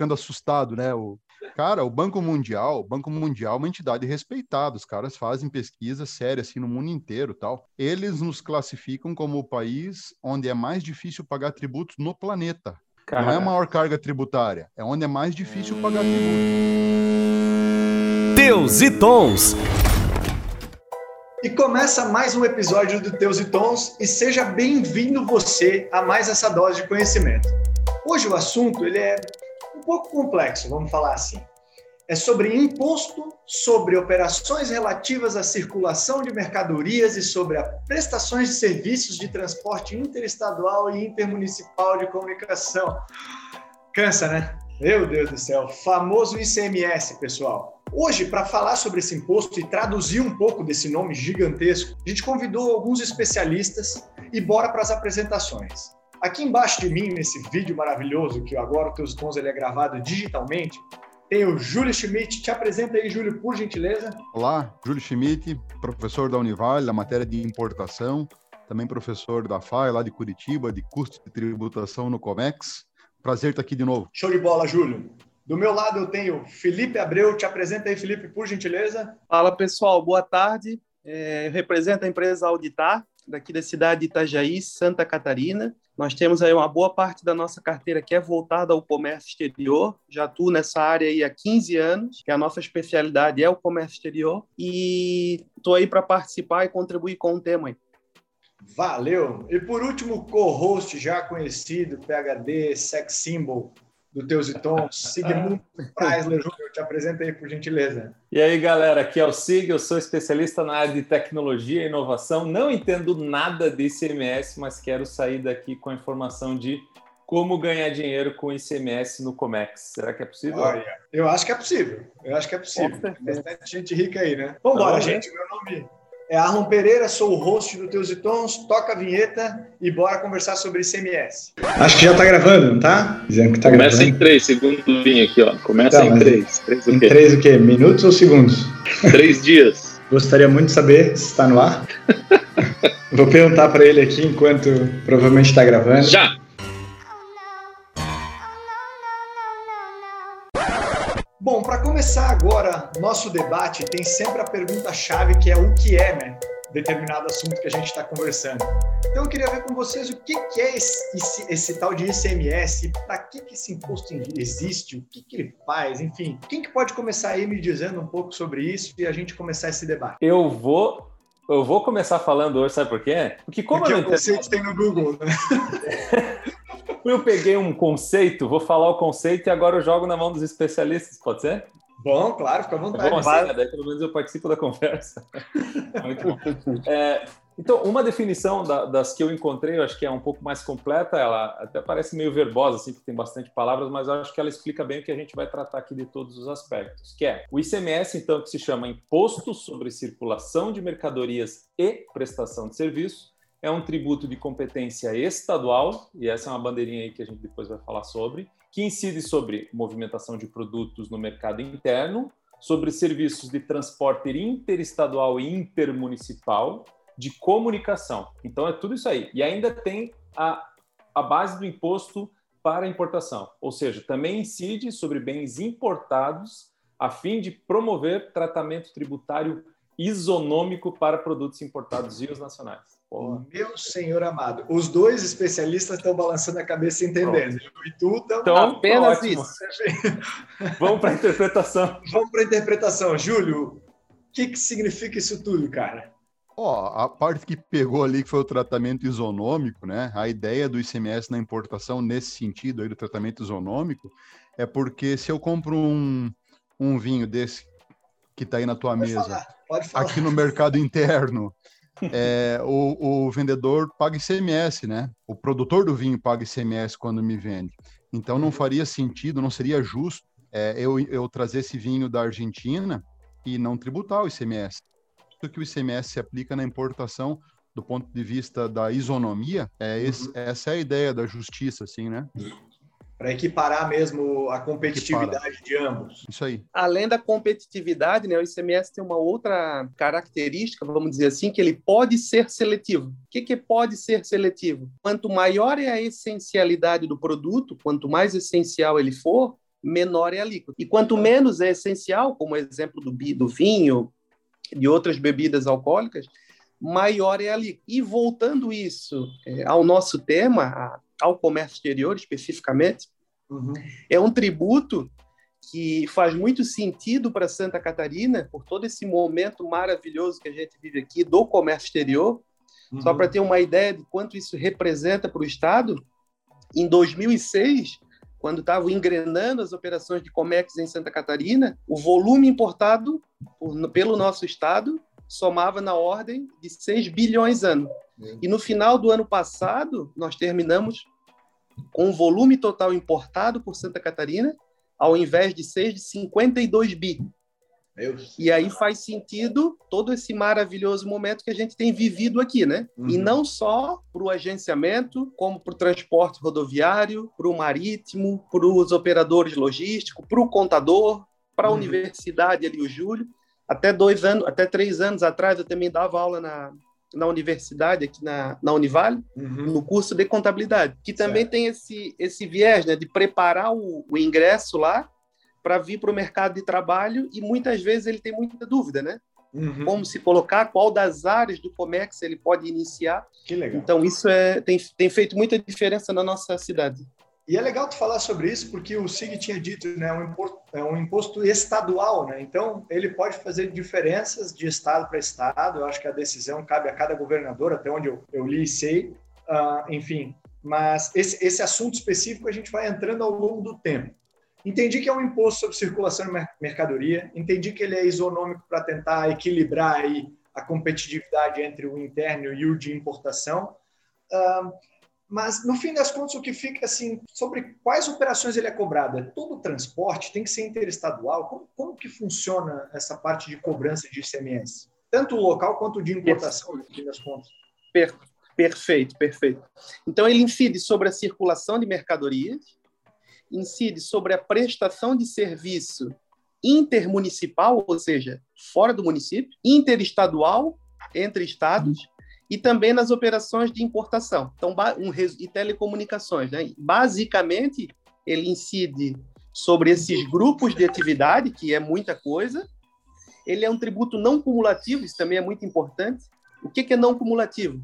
ficando assustado, né? O, cara, o Banco Mundial, o Banco Mundial é uma entidade respeitada, os caras fazem pesquisa séria assim no mundo inteiro, tal. Eles nos classificam como o país onde é mais difícil pagar tributos no planeta. Cara. Não é a maior carga tributária, é onde é mais difícil pagar tributos. Deus e Tons. E começa mais um episódio do Teus e Tons e seja bem-vindo você a mais essa dose de conhecimento. Hoje o assunto ele é um pouco complexo, vamos falar assim. É sobre imposto, sobre operações relativas à circulação de mercadorias e sobre a prestações de serviços de transporte interestadual e intermunicipal de comunicação. Cansa, né? Meu Deus do céu, famoso ICMS, pessoal. Hoje, para falar sobre esse imposto e traduzir um pouco desse nome gigantesco, a gente convidou alguns especialistas e bora para as apresentações. Aqui embaixo de mim, nesse vídeo maravilhoso, que agora o Teus Tons ele é gravado digitalmente, tem o Júlio Schmidt. Te apresenta aí, Júlio, por gentileza. Olá, Júlio Schmidt, professor da Univale, da matéria de importação, também professor da FAI, lá de Curitiba, de custo de tributação no COMEX. Prazer estar aqui de novo. Show de bola, Júlio. Do meu lado eu tenho Felipe Abreu. Te apresenta aí, Felipe, por gentileza. Fala, pessoal. Boa tarde. É, eu represento a empresa Auditar, daqui da cidade de Itajaí, Santa Catarina. Nós temos aí uma boa parte da nossa carteira que é voltada ao comércio exterior. Já atuo nessa área aí há 15 anos, que a nossa especialidade é o comércio exterior. E estou aí para participar e contribuir com o tema aí. Valeu! E por último, co-host já conhecido, PHD, sex symbol do Teus e Tons, Sigmund Preisler Júnior, te apresenta aí, por gentileza. E aí, galera, aqui é o Sig, eu sou especialista na área de tecnologia e inovação, não entendo nada de ICMS, mas quero sair daqui com a informação de como ganhar dinheiro com ICMS no Comex. Será que é possível? Olha, eu acho que é possível, eu acho que é possível. Tem bastante gente rica aí, né? Vamos embora, gente, meu nome é Arlon Pereira, sou o host do Teus e Tons, toca a vinheta e bora conversar sobre ICMS. Acho que já tá gravando, não tá? Dizendo que tá Começa gravando. em três, segundo vinho aqui, ó. Começa tá, em três. três o em quê? três o quê? Minutos ou segundos? Três dias. Gostaria muito de saber se está no ar. Vou perguntar para ele aqui enquanto provavelmente está gravando. Já! Começar agora nosso debate, tem sempre a pergunta-chave que é o que é, né? Determinado assunto que a gente está conversando. Então eu queria ver com vocês o que, que é esse, esse, esse, tal de ICMS, para que, que esse imposto existe, o que, que ele faz, enfim. Quem que pode começar aí me dizendo um pouco sobre isso e a gente começar esse debate? Eu vou eu vou começar falando hoje, sabe por quê? Porque como Porque eu não entendo... conceito tem no Google, né? eu peguei um conceito, vou falar o conceito e agora eu jogo na mão dos especialistas, pode ser? Bom, claro, fica à vontade. Bom, assim, né? Daí pelo menos eu participo da conversa. Muito bom. É, então, uma definição da, das que eu encontrei, eu acho que é um pouco mais completa, ela até parece meio verbosa, assim, porque tem bastante palavras, mas eu acho que ela explica bem o que a gente vai tratar aqui de todos os aspectos, que é o ICMS, então, que se chama Imposto sobre Circulação de Mercadorias e Prestação de Serviços, é um tributo de competência estadual, e essa é uma bandeirinha aí que a gente depois vai falar sobre, que incide sobre movimentação de produtos no mercado interno, sobre serviços de transporte interestadual e intermunicipal, de comunicação. Então é tudo isso aí. E ainda tem a, a base do imposto para importação, ou seja, também incide sobre bens importados a fim de promover tratamento tributário isonômico para produtos importados e os nacionais. Porra. Meu senhor amado, os dois especialistas estão balançando a cabeça entendendo. Eu e tu estão então, apenas ótimo. isso. Vamos para a interpretação. Vamos para a interpretação. Júlio, o que, que significa isso tudo, cara? Ó, a parte que pegou ali que foi o tratamento isonômico, né? A ideia do ICMS na importação nesse sentido aí do tratamento isonômico é porque se eu compro um, um vinho desse que está aí na tua pode mesa, falar, pode falar. aqui no mercado interno, é, o, o, vendedor paga ICMS, né? O produtor do vinho paga ICMS quando me vende. Então não faria sentido, não seria justo é, eu, eu trazer esse vinho da Argentina e não tributar o ICMS. Que o ICMS se aplica na importação do ponto de vista da isonomia, é esse, uhum. essa é a ideia da justiça, assim, né? Para equiparar mesmo a competitividade de ambos. Isso aí. Além da competitividade, né, o ICMS tem uma outra característica, vamos dizer assim, que ele pode ser seletivo. O que, que pode ser seletivo? Quanto maior é a essencialidade do produto, quanto mais essencial ele for, menor é a alíquota. E quanto menos é essencial, como o exemplo do, do vinho, de outras bebidas alcoólicas, maior é a alíquota. E voltando isso é, ao nosso tema, a, ao comércio exterior especificamente, uhum. é um tributo que faz muito sentido para Santa Catarina, por todo esse momento maravilhoso que a gente vive aqui do comércio exterior. Uhum. Só para ter uma ideia de quanto isso representa para o Estado, em 2006, quando estavam engrenando as operações de Comex em Santa Catarina, o volume importado por, pelo nosso Estado somava na ordem de 6 bilhões ano. E no final do ano passado, nós terminamos com um volume total importado por Santa Catarina, ao invés de 6, de 52 bi. E aí faz sentido todo esse maravilhoso momento que a gente tem vivido aqui, né? Uhum. E não só para o agenciamento, como para o transporte rodoviário, para o marítimo, para os operadores logísticos, para o contador, para a uhum. universidade ali, o Júlio. Até dois anos, até três anos atrás, eu também dava aula na, na universidade, aqui na, na Univale, uhum. no curso de contabilidade, que também certo. tem esse, esse viés né, de preparar o, o ingresso lá para vir para o mercado de trabalho e muitas vezes ele tem muita dúvida, né? Uhum. Como se colocar, qual das áreas do comércio ele pode iniciar. Que legal. Então, isso é, tem, tem feito muita diferença na nossa cidade. E é legal tu falar sobre isso, porque o SIG tinha dito, né, um imposto, é um imposto estadual, né? Então, ele pode fazer diferenças de estado para estado. Eu acho que a decisão cabe a cada governador, até onde eu, eu li e sei. Uh, enfim, mas esse, esse assunto específico a gente vai entrando ao longo do tempo. Entendi que é um imposto sobre circulação de mercadoria, entendi que ele é isonômico para tentar equilibrar aí a competitividade entre o interno e o de importação. Uh, mas, no fim das contas, o que fica assim, sobre quais operações ele é cobrado? É todo transporte? Tem que ser interestadual? Como, como que funciona essa parte de cobrança de ICMS? Tanto o local quanto de importação, no fim das contas. Per perfeito, perfeito. Então, ele incide sobre a circulação de mercadorias, incide sobre a prestação de serviço intermunicipal, ou seja, fora do município, interestadual, entre estados, e também nas operações de importação então, um, e telecomunicações. Né? Basicamente, ele incide sobre esses grupos de atividade, que é muita coisa. Ele é um tributo não cumulativo, isso também é muito importante. O que é não cumulativo?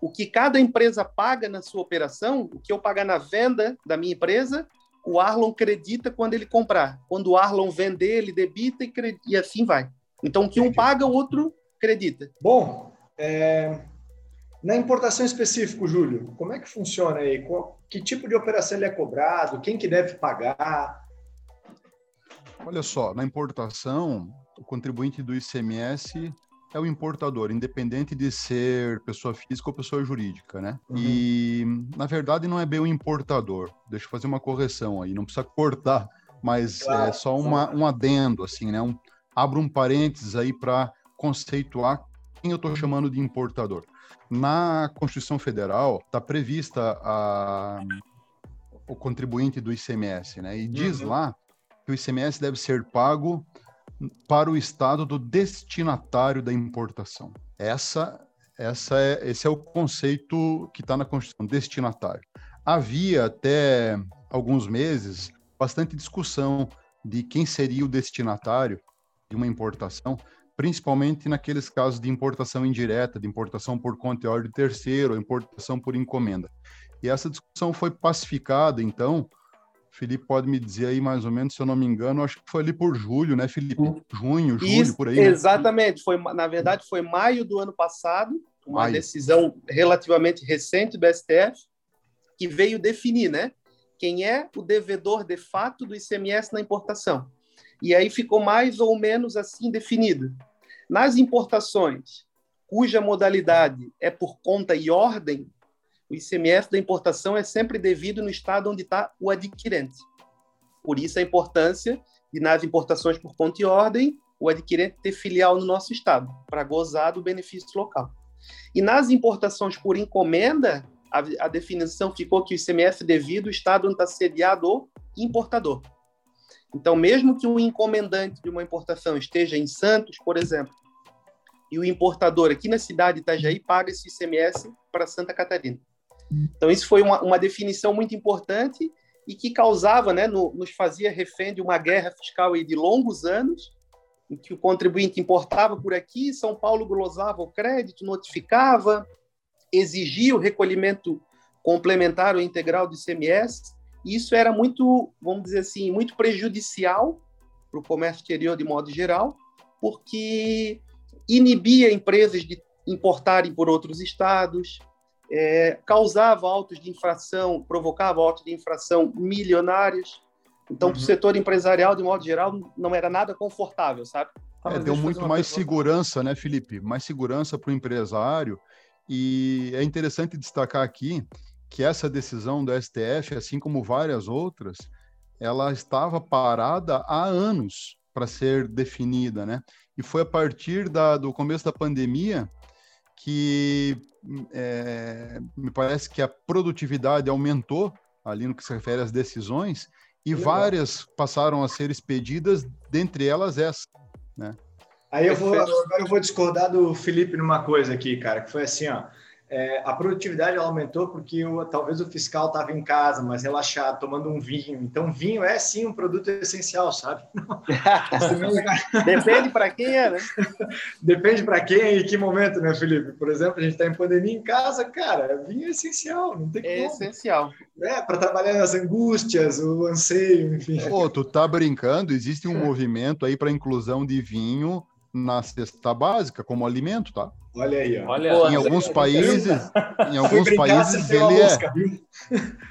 O que cada empresa paga na sua operação, o que eu pagar na venda da minha empresa, o Arlon acredita quando ele comprar. Quando o Arlon vender, ele debita e, e assim vai. Então, o que um paga, o outro acredita. Bom, é... na importação específico, Júlio, como é que funciona aí? Que tipo de operação ele é cobrado? Quem que deve pagar? Olha só, na importação, o contribuinte do ICMS é o importador, independente de ser pessoa física ou pessoa jurídica, né? Uhum. E, na verdade, não é bem o importador. Deixa eu fazer uma correção aí, não precisa cortar, mas é claro, é só uma, um adendo, assim, né? Um, abro um parênteses aí para conceituar eu estou chamando de importador. Na Constituição Federal está prevista a, o contribuinte do ICMS, né? E diz uhum. lá que o ICMS deve ser pago para o estado do destinatário da importação. Essa, essa é, esse é o conceito que está na Constituição, destinatário. Havia até alguns meses bastante discussão de quem seria o destinatário de uma importação, principalmente naqueles casos de importação indireta, de importação por conta e ordem terceiro, importação por encomenda. E essa discussão foi pacificada, então, Felipe pode me dizer aí mais ou menos, se eu não me engano, acho que foi ali por julho, né, Felipe? Junho, julho, Isso, por aí. Né? Exatamente, foi, na verdade foi maio do ano passado, uma maio. decisão relativamente recente do STF, que veio definir, né, quem é o devedor de fato do ICMS na importação. E aí ficou mais ou menos assim definido. Nas importações, cuja modalidade é por conta e ordem, o ICMS da importação é sempre devido no estado onde está o adquirente. Por isso a importância de, nas importações por conta e ordem, o adquirente ter filial no nosso estado, para gozar do benefício local. E nas importações por encomenda, a, a definição ficou que o ICMS é devido ao estado onde está sediado o importador. Então, mesmo que um encomendante de uma importação esteja em Santos, por exemplo, e o importador aqui na cidade de Itajaí paga esse ICMS para Santa Catarina. Então, isso foi uma, uma definição muito importante e que causava, né, no, nos fazia refém de uma guerra fiscal de longos anos, em que o contribuinte importava por aqui, São Paulo glosava o crédito, notificava, exigia o recolhimento complementar ou integral do ICMS. E isso era muito, vamos dizer assim, muito prejudicial para o comércio exterior de modo geral, porque inibia empresas de importarem por outros estados, é, causava autos de infração, provocava autos de infração milionários. Então, uhum. para o setor empresarial, de modo geral, não era nada confortável, sabe? É, deu muito mais segurança, né, Felipe? Mais segurança para o empresário. E é interessante destacar aqui que essa decisão do STF, assim como várias outras, ela estava parada há anos para ser definida, né? E foi a partir da, do começo da pandemia que é, me parece que a produtividade aumentou ali no que se refere às decisões e Legal. várias passaram a ser expedidas, dentre elas essa, né? Aí eu vou, agora eu vou discordar do Felipe numa coisa aqui, cara, que foi assim, ó é, a produtividade aumentou porque o, talvez o fiscal estava em casa, mas relaxado, tomando um vinho. Então, vinho é sim um produto essencial, sabe? Depende para quem é, né? Depende para quem e em que momento, né, Felipe? Por exemplo, a gente está em pandemia em casa, cara, vinho é essencial, não tem é como. É essencial. É, para trabalhar nas angústias, o anseio, enfim. Pô, tu tá brincando, existe um movimento aí para inclusão de vinho na cesta básica como alimento, tá? Olha aí, ó. Olha, em alguns países, em alguns países ele é.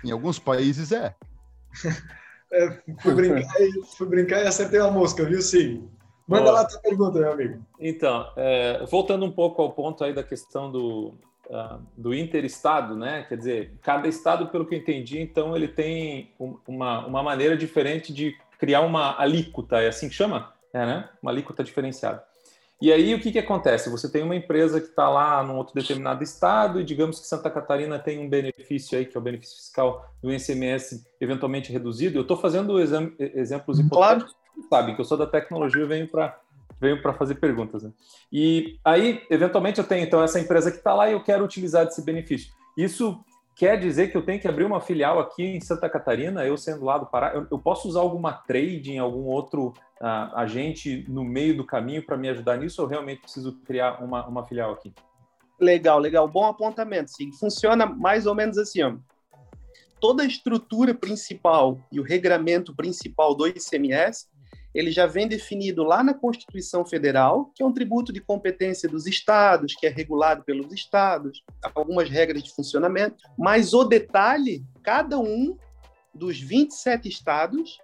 Em alguns países é. é fui, brincar, fui brincar e acertei uma mosca, viu, Sim? Manda Boa. lá a tua pergunta, meu amigo. Então, é, voltando um pouco ao ponto aí da questão do, uh, do interestado, né? Quer dizer, cada estado, pelo que eu entendi, então ele tem uma, uma maneira diferente de criar uma alíquota, é assim que chama? É, né? Uma alíquota diferenciada. E aí o que, que acontece? Você tem uma empresa que está lá num outro determinado estado e digamos que Santa Catarina tem um benefício aí, que é o benefício fiscal do ICMS eventualmente reduzido. Eu estou fazendo exemplos hipotéticos, claro. sabem que eu sou da tecnologia e venho para venho para fazer perguntas. Né? E aí, eventualmente, eu tenho então essa empresa que está lá e eu quero utilizar desse benefício. Isso quer dizer que eu tenho que abrir uma filial aqui em Santa Catarina, eu sendo lá do Pará? Eu, eu posso usar alguma trade em algum outro uh, agente no meio do caminho para me ajudar nisso ou realmente preciso criar uma, uma filial aqui? Legal, legal. Bom apontamento. Sim. Funciona mais ou menos assim. Ó. Toda a estrutura principal e o regramento principal do ICMS ele já vem definido lá na Constituição Federal, que é um tributo de competência dos estados, que é regulado pelos estados, algumas regras de funcionamento, mas o detalhe, cada um dos 27 estados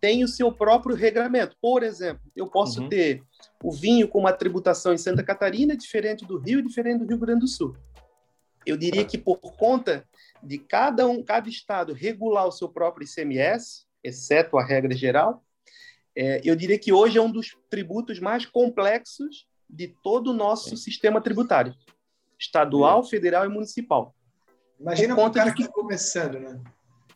tem o seu próprio regramento. Por exemplo, eu posso uhum. ter o vinho com uma tributação em Santa Catarina diferente do Rio e diferente do Rio Grande do Sul. Eu diria que por conta de cada um, cada estado regular o seu próprio ICMS, exceto a regra geral, é, eu diria que hoje é um dos tributos mais complexos de todo o nosso sistema tributário, estadual, federal e municipal. Imagina o cara que está começando, né?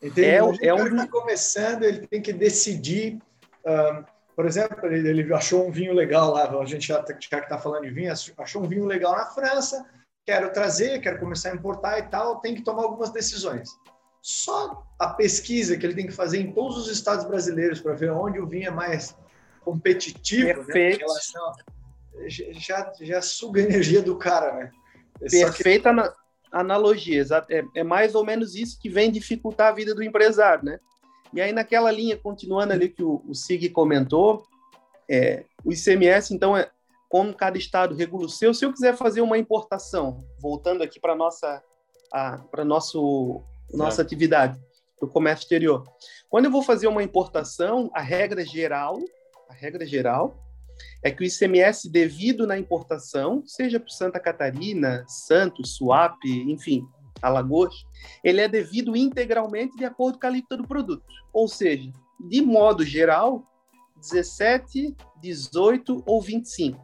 Entende? É, é o cara um... que está começando, ele tem que decidir. Uh, por exemplo, ele, ele, achou um vinho legal lá, a gente já está falando de vinho, achou um vinho legal na França, quero trazer, quero começar a importar e tal, tem que tomar algumas decisões. Só a pesquisa que ele tem que fazer em todos os estados brasileiros para ver onde o vinho é mais competitivo, né, Perfeito. Né, relação, já, já suga a energia do cara, né? É Perfeita que... analogia, é, é mais ou menos isso que vem dificultar a vida do empresário, né? E aí, naquela linha, continuando ali que o, o Sig comentou, é, o ICMS, então, é como cada estado regula o seu. Se eu quiser fazer uma importação, voltando aqui para nossa para nosso nossa atividade do comércio exterior. Quando eu vou fazer uma importação, a regra geral, a regra geral é que o ICMS devido na importação, seja para Santa Catarina, Santos, Suape, enfim, Alagoas, ele é devido integralmente de acordo com a alíquota do produto. Ou seja, de modo geral, 17, 18 ou 25,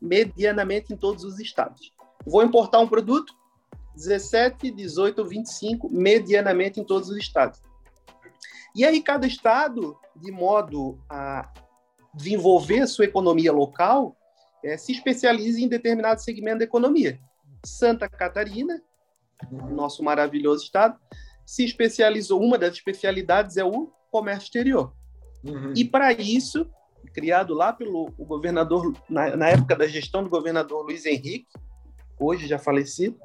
medianamente em todos os estados. Vou importar um produto, 17, 18 ou 25, medianamente em todos os estados. E aí, cada estado, de modo a desenvolver a sua economia local, é, se especializa em determinado segmento da economia. Santa Catarina, nosso maravilhoso estado, se especializou, uma das especialidades é o comércio exterior. Uhum. E para isso, criado lá pelo governador, na, na, época da gestão do governador Luiz Henrique, hoje já falecido,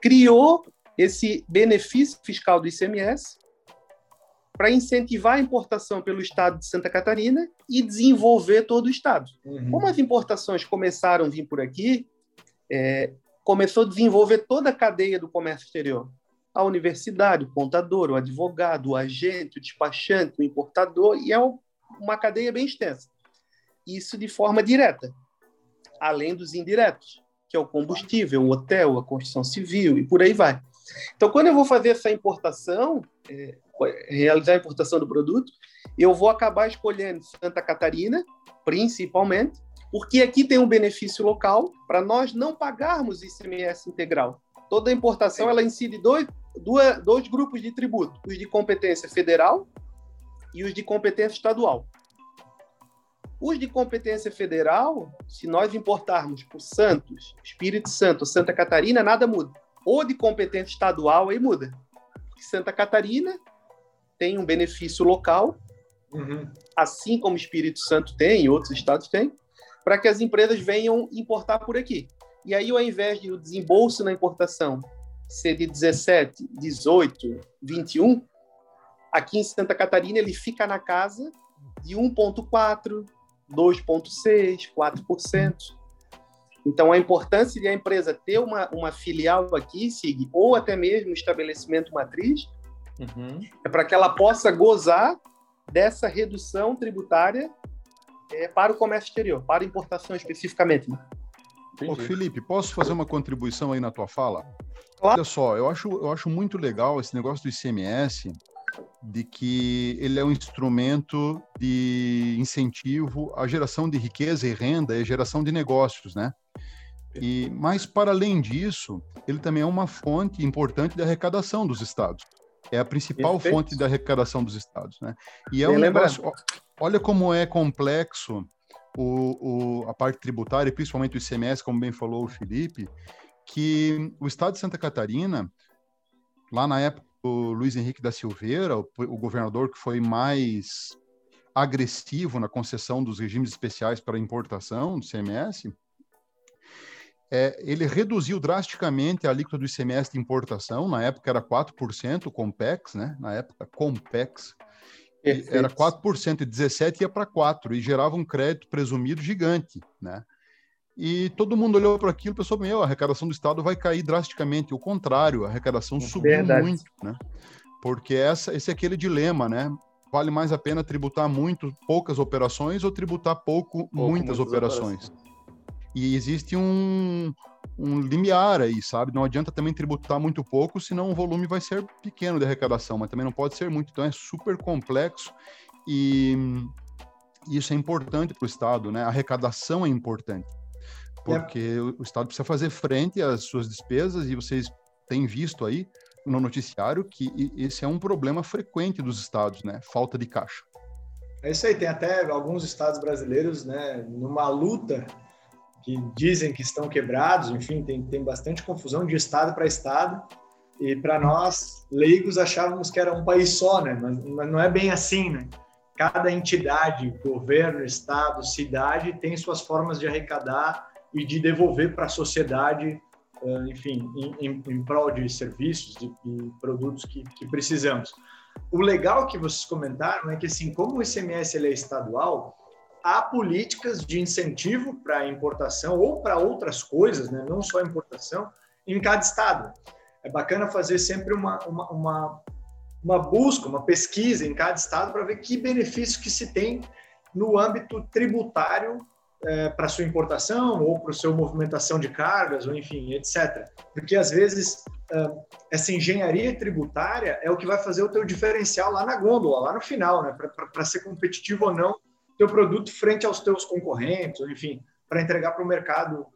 criou esse benefício fiscal do ICMS para incentivar a importação pelo estado de Santa Catarina e desenvolver todo o estado. Uhum. Como as importações começaram a vir por aqui, é, começou a desenvolver toda a cadeia do comércio exterior. A universidade, o contador, o advogado, o agente, o despachante, o importador, e é uma cadeia bem extensa. Isso de forma direta, além dos indiretos, que é o combustível, o hotel, a construção civil e por aí vai. Então, quando eu vou fazer essa importação, é, realizar a importação do produto, eu vou acabar escolhendo Santa Catarina, principalmente, porque aqui tem um benefício local para nós não pagarmos ICMS integral. Toda importação ela incide dois, dois, grupos de tributo, os de competência federal e os de competência estadual. Os de competência federal, se nós importarmos por Santos, Espírito Santo, Santa Catarina, nada muda. Ou de competência estadual, aí muda. Santa Catarina tem um benefício local, uhum. assim como o Espírito Santo tem e outros estados têm, para que as empresas venham importar por aqui. E aí, ao invés de o desembolso na importação ser de 17, 18, 21, aqui em Santa Catarina ele fica na casa de 1,4, 2,6, 4%. Então, a importância de a empresa ter uma, uma filial aqui, SIG, ou até mesmo um estabelecimento matriz, uhum. é para que ela possa gozar dessa redução tributária é, para o comércio exterior, para importação especificamente. Né? Ô, Felipe, posso fazer uma contribuição aí na tua fala? Claro. Olha só, eu acho, eu acho muito legal esse negócio do ICMS, de que ele é um instrumento de incentivo à geração de riqueza e renda e à geração de negócios, né? E, mas, para além disso, ele também é uma fonte importante de arrecadação dos estados. É a principal Perfeito. fonte de arrecadação dos estados. Né? E é Bem um negócio. Olha como é complexo o, o, a parte tributária, principalmente o ICMS, como bem falou o Felipe, que o estado de Santa Catarina, lá na época do Luiz Henrique da Silveira, o, o governador que foi mais agressivo na concessão dos regimes especiais para importação do ICMS, é, ele reduziu drasticamente a alíquota do ICMS de importação, na época era 4%, o Compex, né? Na época, Compex, Perfeito. era 4%, e 17% ia para 4%, e gerava um crédito presumido gigante, né? E todo mundo olhou para aquilo e pensou, meu, a arrecadação do Estado vai cair drasticamente. O contrário, a arrecadação subiu Verdade. muito, né? Porque essa, esse é aquele dilema, né? Vale mais a pena tributar muito, poucas operações ou tributar pouco, pouco muitas, muitas operações. operações. E existe um, um limiar aí, sabe? Não adianta também tributar muito pouco, senão o volume vai ser pequeno de arrecadação, mas também não pode ser muito. Então é super complexo e isso é importante para o Estado, né? A arrecadação é importante, porque é. o Estado precisa fazer frente às suas despesas e vocês têm visto aí no noticiário que esse é um problema frequente dos estados, né? Falta de caixa. É isso aí, tem até alguns estados brasileiros, né, numa luta que dizem que estão quebrados, enfim, tem, tem bastante confusão de estado para estado. E para nós, leigos, achávamos que era um país só, né? Mas, mas, não é bem assim, né? Cada entidade, governo, estado, cidade, tem suas formas de arrecadar e de devolver para a sociedade, enfim, em, em, em, prol de serviços e, produtos que, que precisamos. O legal que vocês comentaram é que, assim, como o ICMS ele é estadual, há políticas de incentivo para importação ou para outras coisas, né? não só importação, em cada estado. É bacana fazer sempre uma, uma, uma, uma busca, uma pesquisa em cada estado para ver que benefício que se tem no âmbito tributário é, para sua importação ou para sua movimentação de cargas, ou enfim, etc. Porque às vezes é, essa engenharia tributária é o que vai fazer o teu diferencial lá na gôndola, lá no final, né? para ser competitivo ou não teu produto frente aos teus concorrentes, enfim, para entregar para o mercado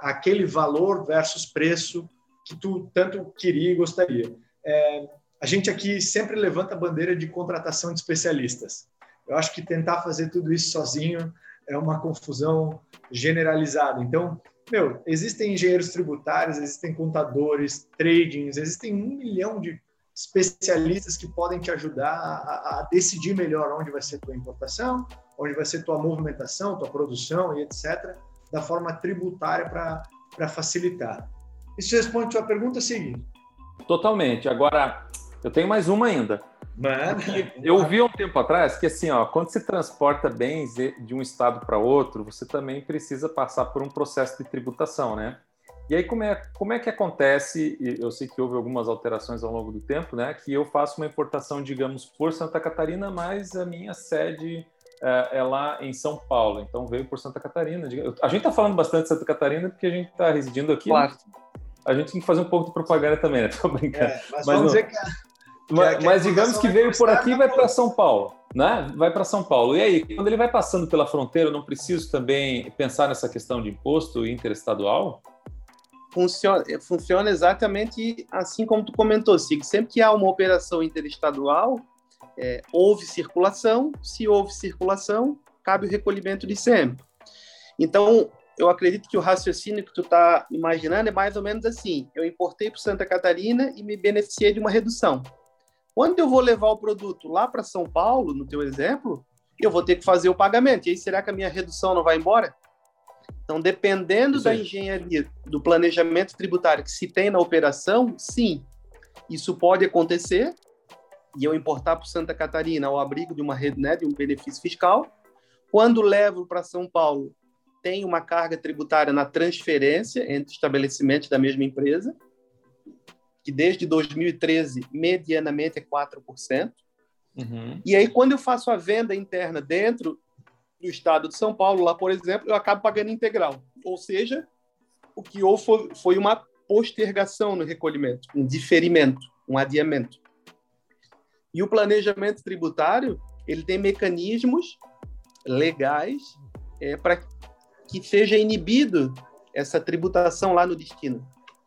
aquele valor versus preço que tu tanto queria e gostaria. É, a gente aqui sempre levanta a bandeira de contratação de especialistas. Eu acho que tentar fazer tudo isso sozinho é uma confusão generalizada. Então, meu, existem engenheiros tributários, existem contadores, tradings, existem um milhão de especialistas que podem te ajudar a, a decidir melhor onde vai ser tua importação, onde vai ser tua movimentação, tua produção e etc., da forma tributária para facilitar. Isso responde a tua pergunta, seguinte. Totalmente. Agora, eu tenho mais uma ainda. Mano. Eu vi um tempo atrás que assim, ó, quando se transporta bens de um estado para outro, você também precisa passar por um processo de tributação, né? E aí como é, como é que acontece? Eu sei que houve algumas alterações ao longo do tempo, né? Que eu faço uma importação, digamos, por Santa Catarina, mas a minha sede é, é lá em São Paulo. Então veio por Santa Catarina. A gente está falando bastante de Santa Catarina porque a gente está residindo aqui. Né? Claro. Né? A gente tem que fazer um pouco de propaganda também, né? Tô brincando. É, mas, mas vamos não... dizer que a mas, mas digamos que veio por aqui e vai para São Paulo, né? Vai para São Paulo. E aí, quando ele vai passando pela fronteira, eu não preciso também pensar nessa questão de imposto interestadual? Funciona, funciona exatamente assim como tu comentou, Sig. Sempre que há uma operação interestadual, é, houve circulação. Se houve circulação, cabe o recolhimento de ICM. Então, eu acredito que o raciocínio que tu está imaginando é mais ou menos assim: eu importei para Santa Catarina e me beneficiei de uma redução. Quando eu vou levar o produto lá para São Paulo, no teu exemplo, eu vou ter que fazer o pagamento. E aí, será que a minha redução não vai embora? Então, dependendo sim. da engenharia, do planejamento tributário que se tem na operação, sim, isso pode acontecer e eu importar para Santa Catarina ao abrigo de uma rede, né, de um benefício fiscal. Quando levo para São Paulo, tem uma carga tributária na transferência entre estabelecimentos da mesma empresa que desde 2013, medianamente, é 4%. Uhum. E aí, quando eu faço a venda interna dentro do estado de São Paulo, lá, por exemplo, eu acabo pagando integral. Ou seja, o que houve foi, foi uma postergação no recolhimento, um diferimento, um adiamento. E o planejamento tributário, ele tem mecanismos legais é, para que seja inibido essa tributação lá no destino.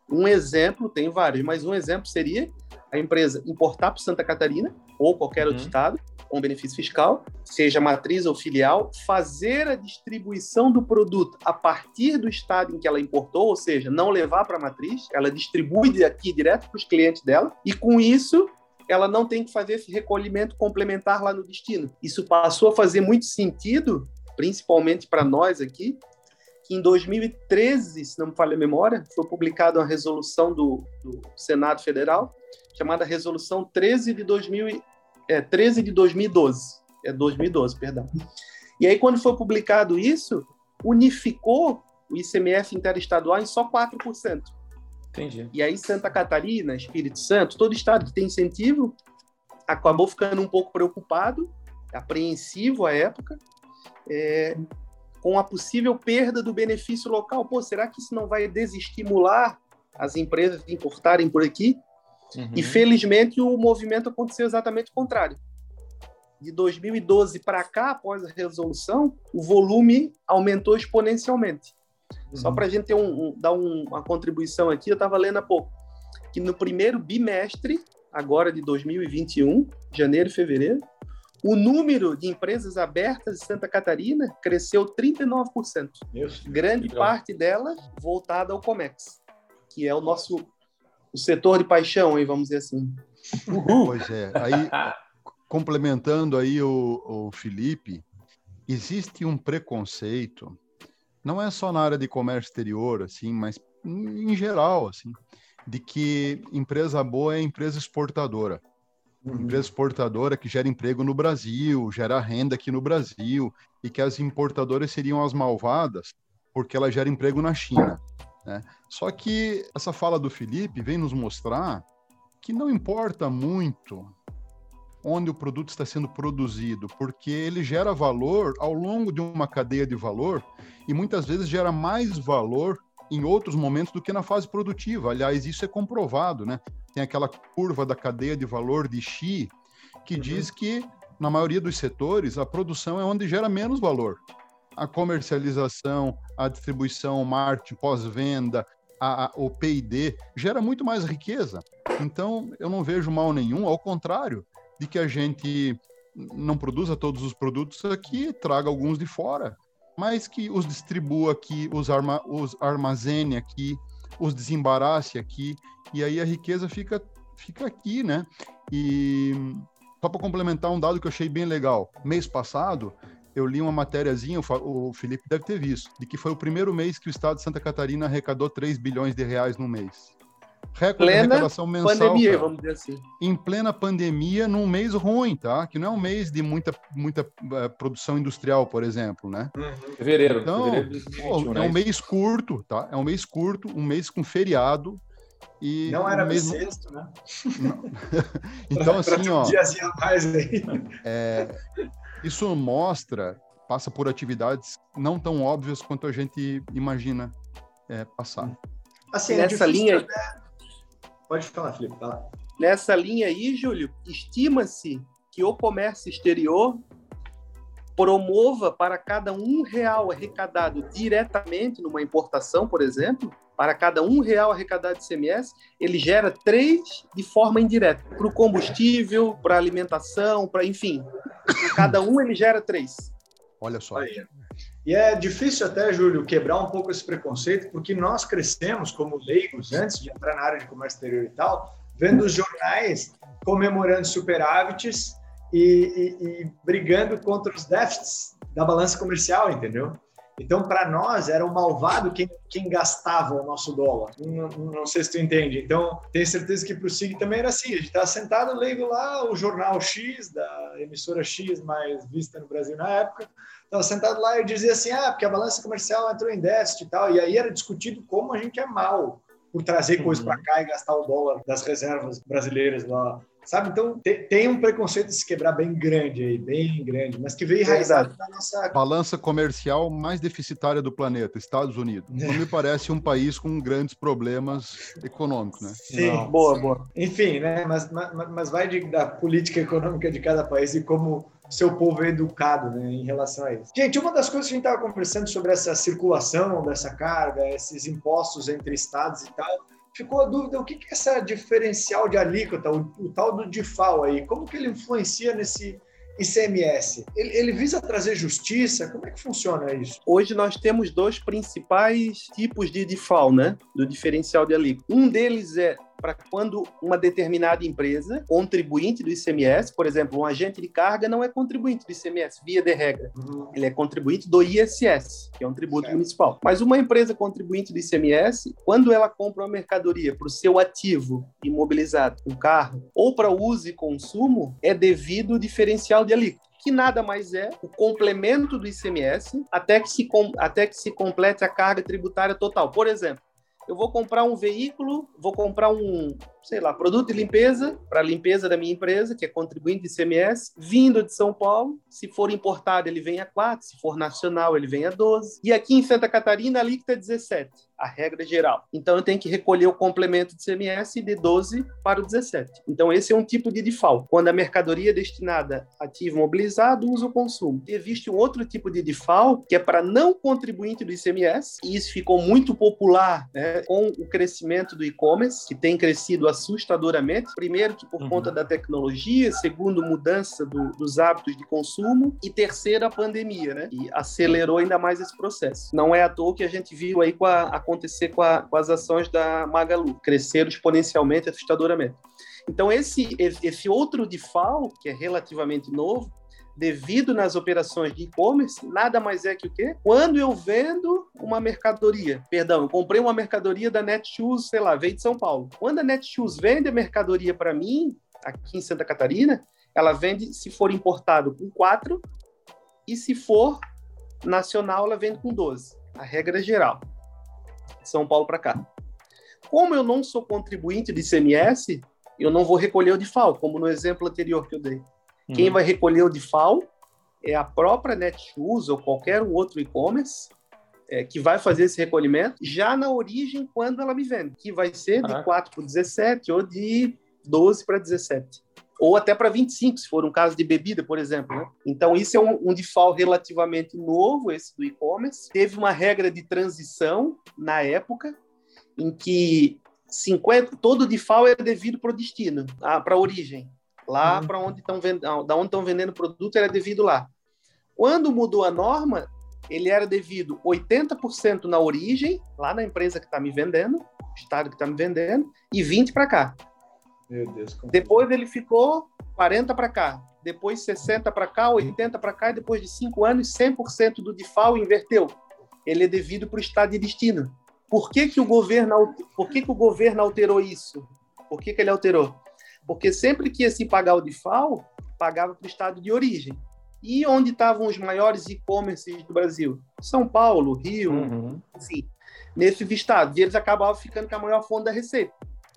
Um exemplo, tem vários, mas um exemplo seria a empresa importar para Santa Catarina ou qualquer outro uhum. estado com benefício fiscal, seja matriz ou filial, fazer a distribuição do produto a partir do estado em que ela importou, ou seja, não levar para a matriz, ela distribui aqui direto para os clientes dela, e com isso ela não tem que fazer esse recolhimento complementar lá no destino. Isso passou a fazer muito sentido, principalmente para nós aqui, que em 2013, se não me falha a memória, foi publicada uma resolução do, do Senado Federal, chamada Resolução 13 de, 2000, é, 13 de 2012. É 2012, perdão. E aí, quando foi publicado isso, unificou o ICMS interestadual em só 4%. Entendi. E aí, Santa Catarina, Espírito Santo, todo estado que tem incentivo, acabou ficando um pouco preocupado, apreensivo à época, é, com a possível perda do benefício local. Pô, será que isso não vai desestimular as empresas de importarem por aqui? Uhum. E felizmente o movimento aconteceu exatamente o contrário. De 2012 para cá, após a resolução, o volume aumentou exponencialmente. Uhum. Só para a gente ter um, um, dar um, uma contribuição aqui, eu estava lendo há pouco que no primeiro bimestre, agora de 2021, janeiro e fevereiro, o número de empresas abertas em Santa Catarina cresceu 39%. Grande parte dela voltada ao Comex, que é o nosso o setor de paixão, aí, vamos dizer assim. Uhul. Pois é. Aí, complementando aí o, o Felipe, existe um preconceito, não é só na área de comércio exterior, assim, mas em geral, assim, de que empresa boa é empresa exportadora. Uhum. Empresa exportadora que gera emprego no Brasil, gera renda aqui no Brasil, e que as importadoras seriam as malvadas porque ela gera emprego na China. Né? Só que essa fala do Felipe vem nos mostrar que não importa muito onde o produto está sendo produzido, porque ele gera valor ao longo de uma cadeia de valor e muitas vezes gera mais valor em outros momentos do que na fase produtiva. Aliás, isso é comprovado, né? Tem aquela curva da cadeia de valor de Xi que uhum. diz que na maioria dos setores a produção é onde gera menos valor. A comercialização, a distribuição, o marketing, pós-venda, a, a, o P&D gera muito mais riqueza. Então, eu não vejo mal nenhum, ao contrário, de que a gente não produza todos os produtos aqui, traga alguns de fora mas que os distribua aqui, os, arma, os armazene aqui, os desembarace aqui, e aí a riqueza fica fica aqui, né? E só para complementar um dado que eu achei bem legal. Mês passado, eu li uma matériazinha, o Felipe deve ter visto, de que foi o primeiro mês que o estado de Santa Catarina arrecadou 3 bilhões de reais no mês. Recorde plena de arrecadação mensal. Pandemia, cara. vamos dizer assim. Em plena pandemia, num mês ruim, tá? Que não é um mês de muita, muita uh, produção industrial, por exemplo, né? Uhum. Fevereiro. Então, fevereiro pô, é um né? mês curto, tá? É um mês curto, um mês com feriado. E não era mês sexto, né? então, assim, ó. mais aí. É, isso mostra, passa por atividades não tão óbvias quanto a gente imagina é, passar. Assim, é Nessa linha. Até Pode falar, Felipe, fala. Nessa linha aí, Júlio, estima-se que o comércio exterior promova para cada um real arrecadado diretamente numa importação, por exemplo, para cada um real arrecadado de CMS, ele gera três de forma indireta, para o combustível, para a alimentação, para enfim, cada um ele gera três. Olha só. Aí. E é difícil até, Júlio, quebrar um pouco esse preconceito, porque nós crescemos como leigos, antes de entrar na área de comércio exterior e tal, vendo os jornais comemorando superávites e, e, e brigando contra os déficits da balança comercial, entendeu? Então, para nós, era o malvado quem, quem gastava o nosso dólar. Não, não, sei se tu entende. Então, tenho certeza que para o SIG também era assim. A gente estava sentado, lendo lá o jornal X, da emissora X mais vista no Brasil na época, estava sentado lá e dizia assim, ah, porque a balança comercial entrou em déficit e tal, e aí era discutido como a gente é mal por trazer uhum. coisas para cá e gastar o dólar das reservas brasileiras lá. Sabe? Então, tem um preconceito de se quebrar bem grande aí, bem grande, mas que veio enraizado na nossa... Balança comercial mais deficitária do planeta, Estados Unidos. Não me parece um país com grandes problemas econômicos, né? Sim, Não. boa, boa. Enfim, né? Mas, mas, mas vai de, da política econômica de cada país e como seu povo é educado né, em relação a isso. Gente, uma das coisas que a gente estava conversando sobre essa circulação dessa carga, esses impostos entre estados e tal, ficou a dúvida o que, que é essa diferencial de alíquota, o, o tal do DIFAL aí, como que ele influencia nesse ICMS? Ele, ele, visa trazer justiça? Como é que funciona isso? Hoje nós temos dois principais tipos de DIFAL, né? Do diferencial de alíquota. Um deles é para quando uma determinada empresa, contribuinte do ICMS, por exemplo, um agente de carga não é contribuinte do ICMS, via de regra. Uhum. Ele é contribuinte do ISS, que é um tributo certo. municipal. Mas uma empresa contribuinte do ICMS, quando ela compra uma mercadoria para o seu ativo imobilizado, um carro, ou para uso e consumo, é devido o diferencial de alíquota que nada mais é o complemento do ICMS até que se, até que se complete a carga tributária total. Por exemplo, eu vou comprar um veículo, vou comprar um, sei lá, produto de limpeza para a limpeza da minha empresa, que é contribuinte de ICMS, vindo de São Paulo. Se for importado, ele vem a 4, se for nacional, ele vem a 12. E aqui em Santa Catarina, a alíquota é 17, a regra geral. Então eu tenho que recolher o complemento de ICMS de 12 para o 17. Então esse é um tipo de default. Quando a mercadoria é destinada a ativo mobilizado, usa o consumo. E existe um outro tipo de default, que é para não contribuinte do ICMS, e isso ficou muito popular né, com o crescimento do e-commerce, que tem crescido assustadoramente. Primeiro, que por uhum. conta da tecnologia, segundo, mudança do, dos hábitos de consumo, e terceiro, a pandemia, né? E acelerou ainda mais esse processo. Não é à toa que a gente viu aí com a, acontecer com, a, com as ações da Magalu, cresceram exponencialmente, assustadoramente. Então, esse, esse outro default, que é relativamente novo, devido nas operações de e-commerce, nada mais é que o quê? Quando eu vendo uma mercadoria, perdão, eu comprei uma mercadoria da Netshoes, sei lá, veio de São Paulo. Quando a Netshoes vende a mercadoria para mim, aqui em Santa Catarina, ela vende se for importado com 4 e se for nacional, ela vende com 12. A regra geral. De São Paulo para cá. Como eu não sou contribuinte de ICMS, eu não vou recolher o DIFAL, como no exemplo anterior que eu dei. Uhum. Quem vai recolher o default é a própria Netshoes ou qualquer outro e-commerce é, que vai fazer esse recolhimento já na origem quando ela me vende, que vai ser de ah. 4 para 17 ou de 12 para 17. Ou até para 25, se for um caso de bebida, por exemplo. Né? Então, isso é um, um default relativamente novo, esse do e-commerce. Teve uma regra de transição na época, em que 50, todo default é devido para o destino, para a origem. Lá uhum. para onde estão vendendo, da onde estão vendendo produto era devido lá. Quando mudou a norma, ele era devido 80% na origem, lá na empresa que está me vendendo, estado que está me vendendo, e 20% para cá. Meu Deus. Depois ele ficou 40 para cá, depois 60 para cá, 80 para cá, e depois de cinco anos, 100% do DIFAL inverteu. Ele é devido para o estado de destino. Por que, que, o governo, por que, que o governo alterou isso? Por que, que ele alterou? Porque sempre que ia se pagar o DIFAL, pagava para o estado de origem. E onde estavam os maiores e-commerces do Brasil? São Paulo, Rio, uhum. enfim, nesses estados. E eles acabavam ficando com a maior fonte da receita.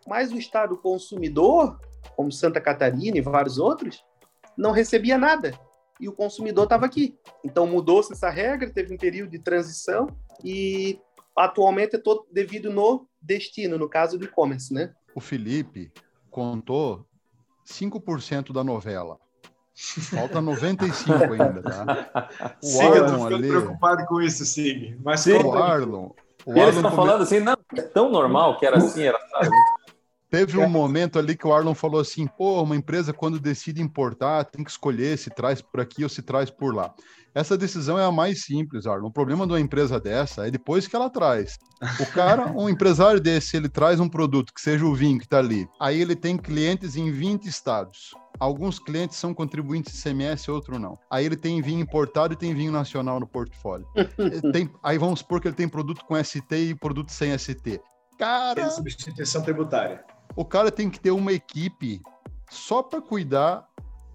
Mas o estado consumidor, como Santa Catarina e vários outros, não recebia nada. E o consumidor estava aqui. Então mudou-se essa regra, teve um período de transição e atualmente é todo devido no destino, no caso do e-commerce, né? O Felipe contou 5% da novela. Falta 95 ainda, tá? O Sig, Arlon eu tô ali... preocupado com isso, Sig. Mas Sim, o Arlon... O Arlon Eles estão come... falando assim, não, é tão normal que era assim, era sabe? Teve um momento ali que o Arlon falou assim: pô, uma empresa quando decide importar tem que escolher se traz por aqui ou se traz por lá. Essa decisão é a mais simples, Arlon. O problema de uma empresa dessa é depois que ela traz. O cara, um empresário desse, ele traz um produto que seja o vinho que está ali. Aí ele tem clientes em 20 estados. Alguns clientes são contribuintes CMS, outro não. Aí ele tem vinho importado e tem vinho nacional no portfólio. tem, aí vamos supor que ele tem produto com ST e produto sem ST. Cara. Tem substituição tributária o cara tem que ter uma equipe só para cuidar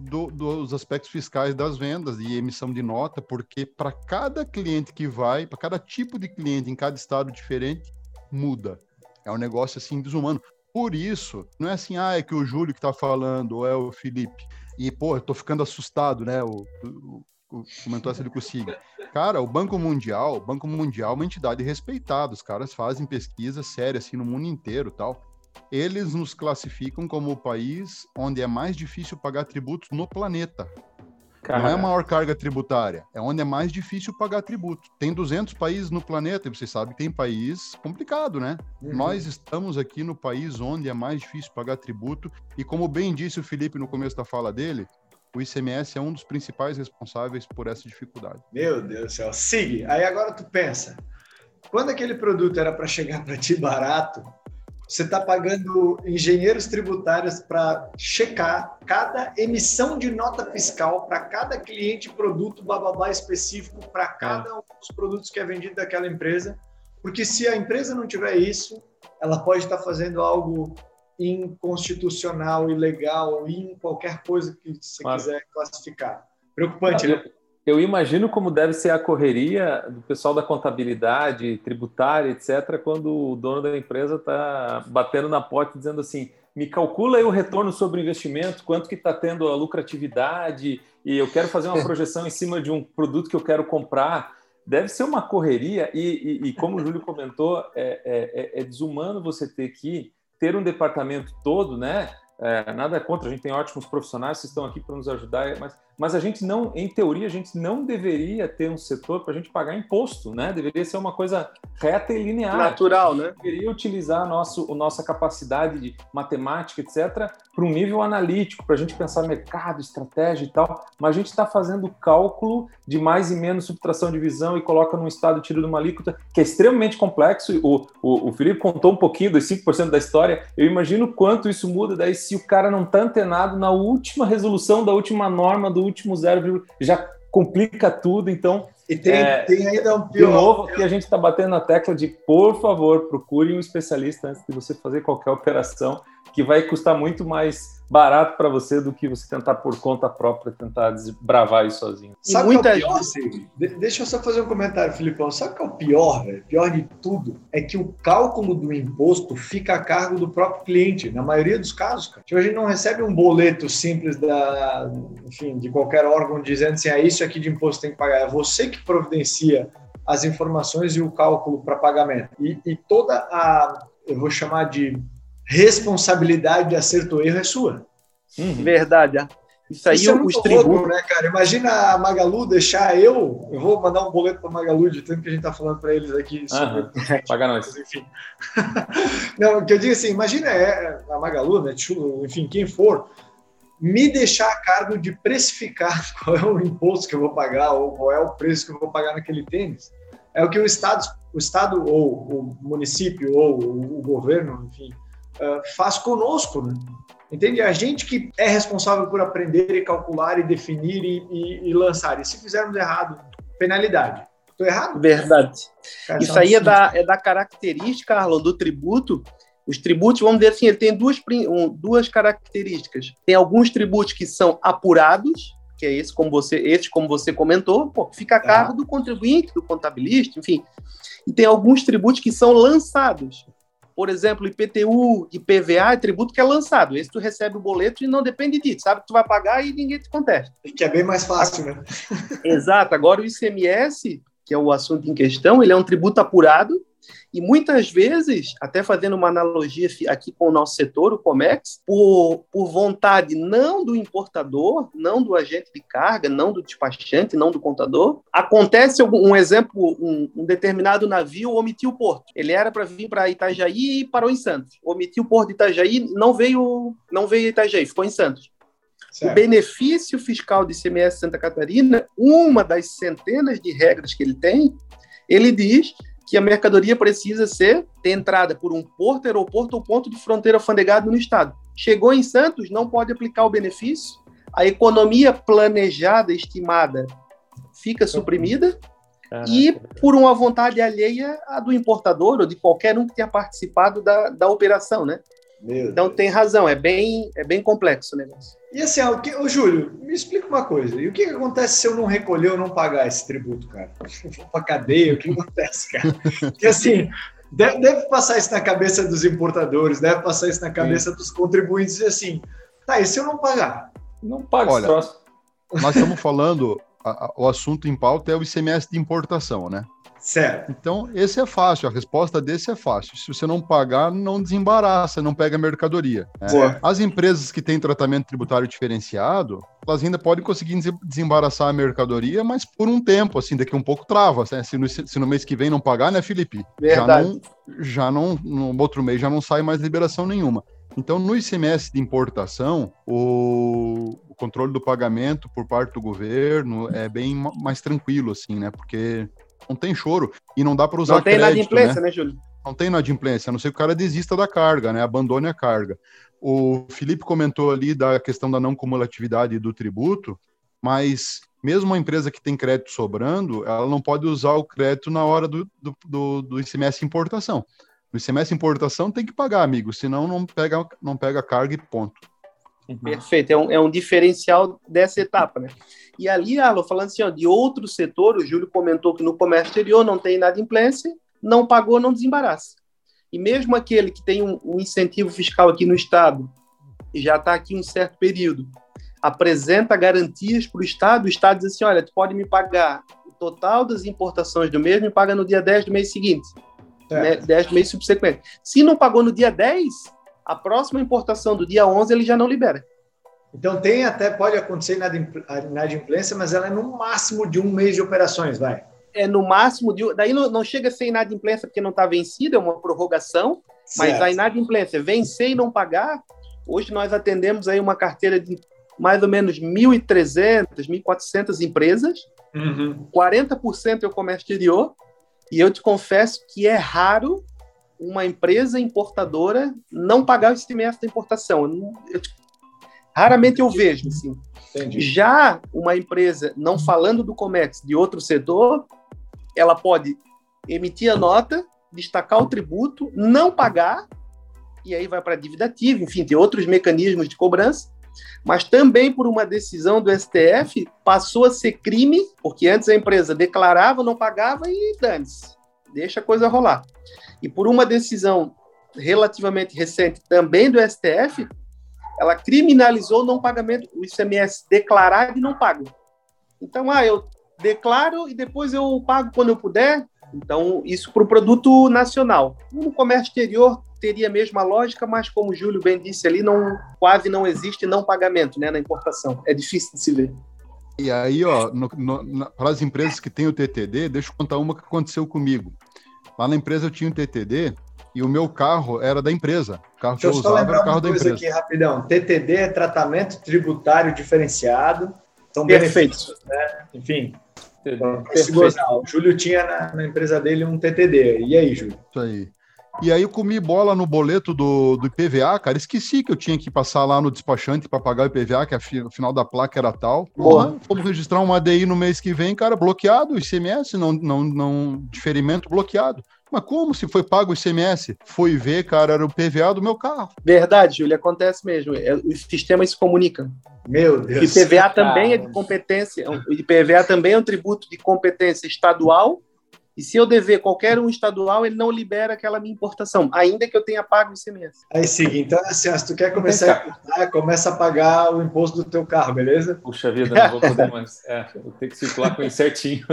do, dos aspectos fiscais das vendas e emissão de nota, porque para cada cliente que vai, para cada tipo de cliente em cada estado diferente, muda. É um negócio assim desumano. Por isso, não é assim, ah, é que o Júlio que está falando, ou é o Felipe. E, pô, eu tô ficando assustado, né? O, o, o comentou essa consigo. Cara, o Banco Mundial, o Banco Mundial é uma entidade respeitada. Os caras fazem pesquisa séria assim no mundo inteiro, tal eles nos classificam como o país onde é mais difícil pagar tributos no planeta. Não é a maior carga tributária, é onde é mais difícil pagar tributo. Tem 200 países no planeta e você sabe que tem país complicado, né? Uhum. Nós estamos aqui no país onde é mais difícil pagar tributo e como bem disse o Felipe no começo da fala dele, o ICMS é um dos principais responsáveis por essa dificuldade. Meu Deus do céu. Sigue. Aí agora tu pensa, quando aquele produto era para chegar para ti barato, você está pagando engenheiros tributários para checar cada emissão de nota fiscal para cada cliente produto bababá específico para cada um dos produtos que é vendido daquela empresa. Porque se a empresa não tiver isso, ela pode estar tá fazendo algo inconstitucional, ilegal, em qualquer coisa que você claro. quiser classificar. Preocupante, né? Eu imagino como deve ser a correria do pessoal da contabilidade, tributária, etc., quando o dono da empresa está batendo na porta dizendo assim: me calcula aí o retorno sobre o investimento, quanto que está tendo a lucratividade, e eu quero fazer uma projeção em cima de um produto que eu quero comprar. Deve ser uma correria, e, e, e como o Júlio comentou, é, é, é, é desumano você ter que ter um departamento todo, né? É, nada contra, a gente tem ótimos profissionais que estão aqui para nos ajudar, mas mas a gente não, em teoria, a gente não deveria ter um setor para a gente pagar imposto, né? Deveria ser uma coisa reta e linear. Natural, né? Deveria utilizar nosso, a nossa capacidade de matemática, etc., para um nível analítico, para a gente pensar mercado, estratégia e tal. Mas a gente está fazendo cálculo de mais e menos subtração de visão e coloca num estado tiro de uma alíquota que é extremamente complexo. O, o, o Felipe contou um pouquinho dos 5% da história. Eu imagino quanto isso muda daí se o cara não está antenado na última resolução da última norma do último zero já complica tudo. Então, e tem, é, tem ainda um pior. De novo, que a gente está batendo na tecla de, por favor, procure um especialista antes de você fazer qualquer operação, que vai custar muito mais barato para você do que você tentar por conta própria tentar desbravar isso sozinho. Sabe muita é o pior, gente... Deixa eu só fazer um comentário, Filipão. Sabe o que é o pior, velho? Pior de tudo é que o cálculo do imposto fica a cargo do próprio cliente, na maioria dos casos, cara. Tipo, a gente não recebe um boleto simples da, enfim, de qualquer órgão dizendo assim, é isso aqui de imposto tem que pagar. É você que providencia as informações e o cálculo para pagamento. E, e toda a, eu vou chamar de responsabilidade de acerto ou erro é sua. Uhum. Verdade. É. Isso aí Isso é os tributos. né, cara? Imagina a Magalu deixar eu. Eu vou mandar um boleto para a Magalu de tanto que a gente está falando para eles aqui. Sobre... Uhum. Paga nós. Enfim. Não, o que eu digo assim, imagina é, a Magalu, né? Enfim, quem for, me deixar a cargo de precificar qual é o imposto que eu vou pagar ou qual é o preço que eu vou pagar naquele tênis. É o que o Estado, o Estado ou o município ou o governo, enfim, uh, faz conosco, né? Entende? A gente que é responsável por aprender e calcular e definir e, e, e lançar. E se fizermos errado, penalidade. Estou errado? Verdade. Cara, Isso aí é da, é da característica, Arlon, do tributo. Os tributos, vamos dizer assim, ele tem duas, duas características. Tem alguns tributos que são apurados, que é esse como você, esse como você comentou, pô, fica a tá. cargo do contribuinte, do contabilista, enfim. E tem alguns tributos que são lançados. Por exemplo, IPTU, IPVA é tributo que é lançado. Esse tu recebe o boleto e não depende de ti. Sabe que tu vai pagar e ninguém te contesta. Que é bem mais fácil, né? Exato. Agora o ICMS, que é o assunto em questão, ele é um tributo apurado e muitas vezes, até fazendo uma analogia aqui com o nosso setor, o Comex, por, por vontade não do importador, não do agente de carga, não do despachante, não do contador, acontece um exemplo, um, um determinado navio omitiu o porto. Ele era para vir para Itajaí e parou em Santos. Omitiu o porto de Itajaí, não veio, não veio Itajaí, ficou em Santos. Certo. O benefício fiscal de ICMS Santa Catarina, uma das centenas de regras que ele tem, ele diz que a mercadoria precisa ser ter entrada por um porto, aeroporto ou ponto de fronteira alfandegado no estado. Chegou em Santos, não pode aplicar o benefício, a economia planejada, estimada, fica suprimida, Caraca. e por uma vontade alheia a do importador ou de qualquer um que tenha participado da, da operação, né? Meu então Deus. tem razão, é bem, é bem complexo o negócio. E assim, o que, ô, Júlio, me explica uma coisa. E o que, que acontece se eu não recolher ou não pagar esse tributo, cara? Vou pra cadeia, o que acontece, cara? Porque assim, deve, deve, passar isso na cabeça dos importadores, deve passar isso na cabeça Sim. dos contribuintes e assim, tá, e se eu não pagar? Não paga Olha, nós estamos falando, a, a, o assunto em pauta é o ICMS de importação, né? Certo. Então, esse é fácil, a resposta desse é fácil. Se você não pagar, não desembaraça, não pega mercadoria. Né? As empresas que têm tratamento tributário diferenciado, elas ainda podem conseguir desembaraçar a mercadoria, mas por um tempo, assim, daqui um pouco trava. Né? Se, no, se no mês que vem não pagar, né, Felipe? Verdade. Já não, já não, no outro mês já não sai mais liberação nenhuma. Então, no ICMS de importação, o, o, controle do pagamento por parte do governo é bem mais tranquilo, assim, né? Porque não tem choro. E não dá para usar Não tem crédito, inadimplência, né? né, Júlio? Não tem inadimplência, a não ser que o cara desista da carga, né? Abandone a carga. O Felipe comentou ali da questão da não cumulatividade do tributo, mas mesmo uma empresa que tem crédito sobrando, ela não pode usar o crédito na hora do, do, do, do ICMS importação. No ICMS importação tem que pagar, amigo, senão não pega, não pega carga e ponto. Perfeito, é um, é um diferencial dessa etapa, né? E ali, Arlo, falando assim, ó, de outro setor, o Júlio comentou que no comércio exterior não tem inadimplência, não pagou, não desembaraça. E mesmo aquele que tem um, um incentivo fiscal aqui no Estado, e já está aqui um certo período, apresenta garantias para o Estado, o Estado diz assim, olha, tu pode me pagar o total das importações do mês, me paga no dia 10 do mês seguinte, né, 10 do mês subsequente. Se não pagou no dia 10, a próxima importação do dia 11 ele já não libera. Então tem até, pode acontecer inadimplência, mas ela é no máximo de um mês de operações, vai. É no máximo de. Daí não, não chega a ser inadimplência porque não está vencida, é uma prorrogação, certo. mas a inadimplência vencer e não pagar. Hoje nós atendemos aí uma carteira de mais ou menos 1.300, 1.400 empresas, uhum. 40% é o comércio exterior, e eu te confesso que é raro uma empresa importadora não pagar o ICMS da importação. Eu, eu, raramente eu vejo, assim. Entendi. Já uma empresa, não falando do Comex, de outro setor, ela pode emitir a nota, destacar o tributo, não pagar, e aí vai para a dívida ativa, enfim, tem outros mecanismos de cobrança, mas também por uma decisão do STF passou a ser crime, porque antes a empresa declarava, não pagava e dane-se, deixa a coisa rolar. E por uma decisão relativamente recente também do STF, ela criminalizou o não pagamento, o ICMS declarado e não pago. Então, ah, eu declaro e depois eu pago quando eu puder. Então, isso para o produto nacional. No comércio exterior teria a mesma lógica, mas como o Júlio bem disse ali, não, quase não existe não pagamento né, na importação. É difícil de se ver. E aí, ó, para as empresas que têm o TTD, deixa eu contar uma que aconteceu comigo. Lá na empresa eu tinha um TTD e o meu carro era da empresa. O carro Deixa que eu, usava era o carro da empresa. aqui rapidão. TTD é tratamento tributário diferenciado. São Perfeito. Né? Enfim. Então, o Júlio tinha na, na, empresa dele um TTD. E aí, Júlio? Isso aí. E aí eu comi bola no boleto do, do IPVA, cara. Esqueci que eu tinha que passar lá no despachante para pagar o IPVA, que a fi, final da placa era tal. Porra, fomos registrar uma ADI no mês que vem, cara, bloqueado o ICMS, não, não, não, diferimento bloqueado. Mas como se foi pago o ICMS? Foi ver, cara, era o PVA do meu carro. Verdade, Júlio, acontece mesmo. É, os sistemas se comunicam. Meu Deus. O IPVA também é de competência, o IPVA também é um tributo de competência estadual e se eu dever qualquer um estadual, ele não libera aquela minha importação, ainda que eu tenha pago o ICMS. Aí, seguinte, então, assim, se tu quer começar a importar, começa a pagar o imposto do teu carro, beleza? Puxa vida, não vou poder mais. É, vou ter que circular com ele certinho.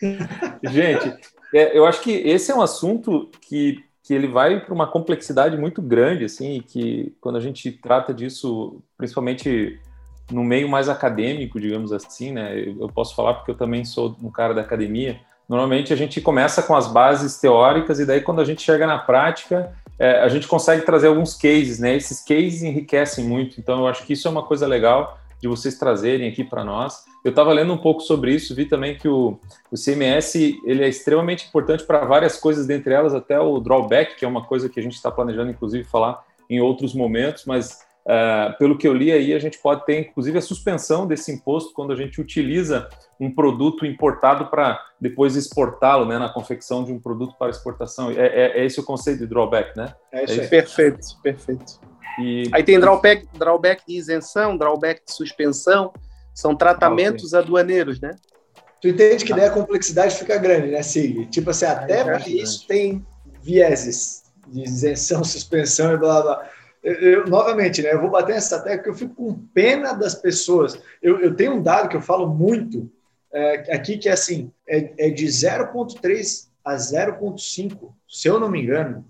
Gente, é, eu acho que esse é um assunto que, que ele vai para uma complexidade muito grande, assim, que quando a gente trata disso, principalmente no meio mais acadêmico, digamos assim, né? Eu posso falar porque eu também sou um cara da academia, Normalmente a gente começa com as bases teóricas e daí quando a gente chega na prática, é, a gente consegue trazer alguns cases, né? Esses cases enriquecem muito, então eu acho que isso é uma coisa legal de vocês trazerem aqui para nós. Eu estava lendo um pouco sobre isso, vi também que o, o CMS ele é extremamente importante para várias coisas, dentre elas até o drawback, que é uma coisa que a gente está planejando, inclusive, falar em outros momentos, mas Uh, pelo que eu li aí, a gente pode ter inclusive a suspensão desse imposto quando a gente utiliza um produto importado para depois exportá-lo, né, na confecção de um produto para exportação. É, é, é esse o conceito de drawback, né? É isso, é isso? Perfeito, perfeito. E... Aí tem drawback, drawback de isenção, drawback de suspensão, são tratamentos ah, okay. aduaneiros, né? Tu entende que daí a complexidade fica grande, né, Sig? Tipo assim, até para isso tem vieses de isenção, suspensão e blá blá eu, eu, novamente, né, eu vou bater nessa tecla porque eu fico com pena das pessoas. Eu, eu tenho um dado que eu falo muito é, aqui, que é assim, é, é de 0,3 a 0,5, se eu não me engano,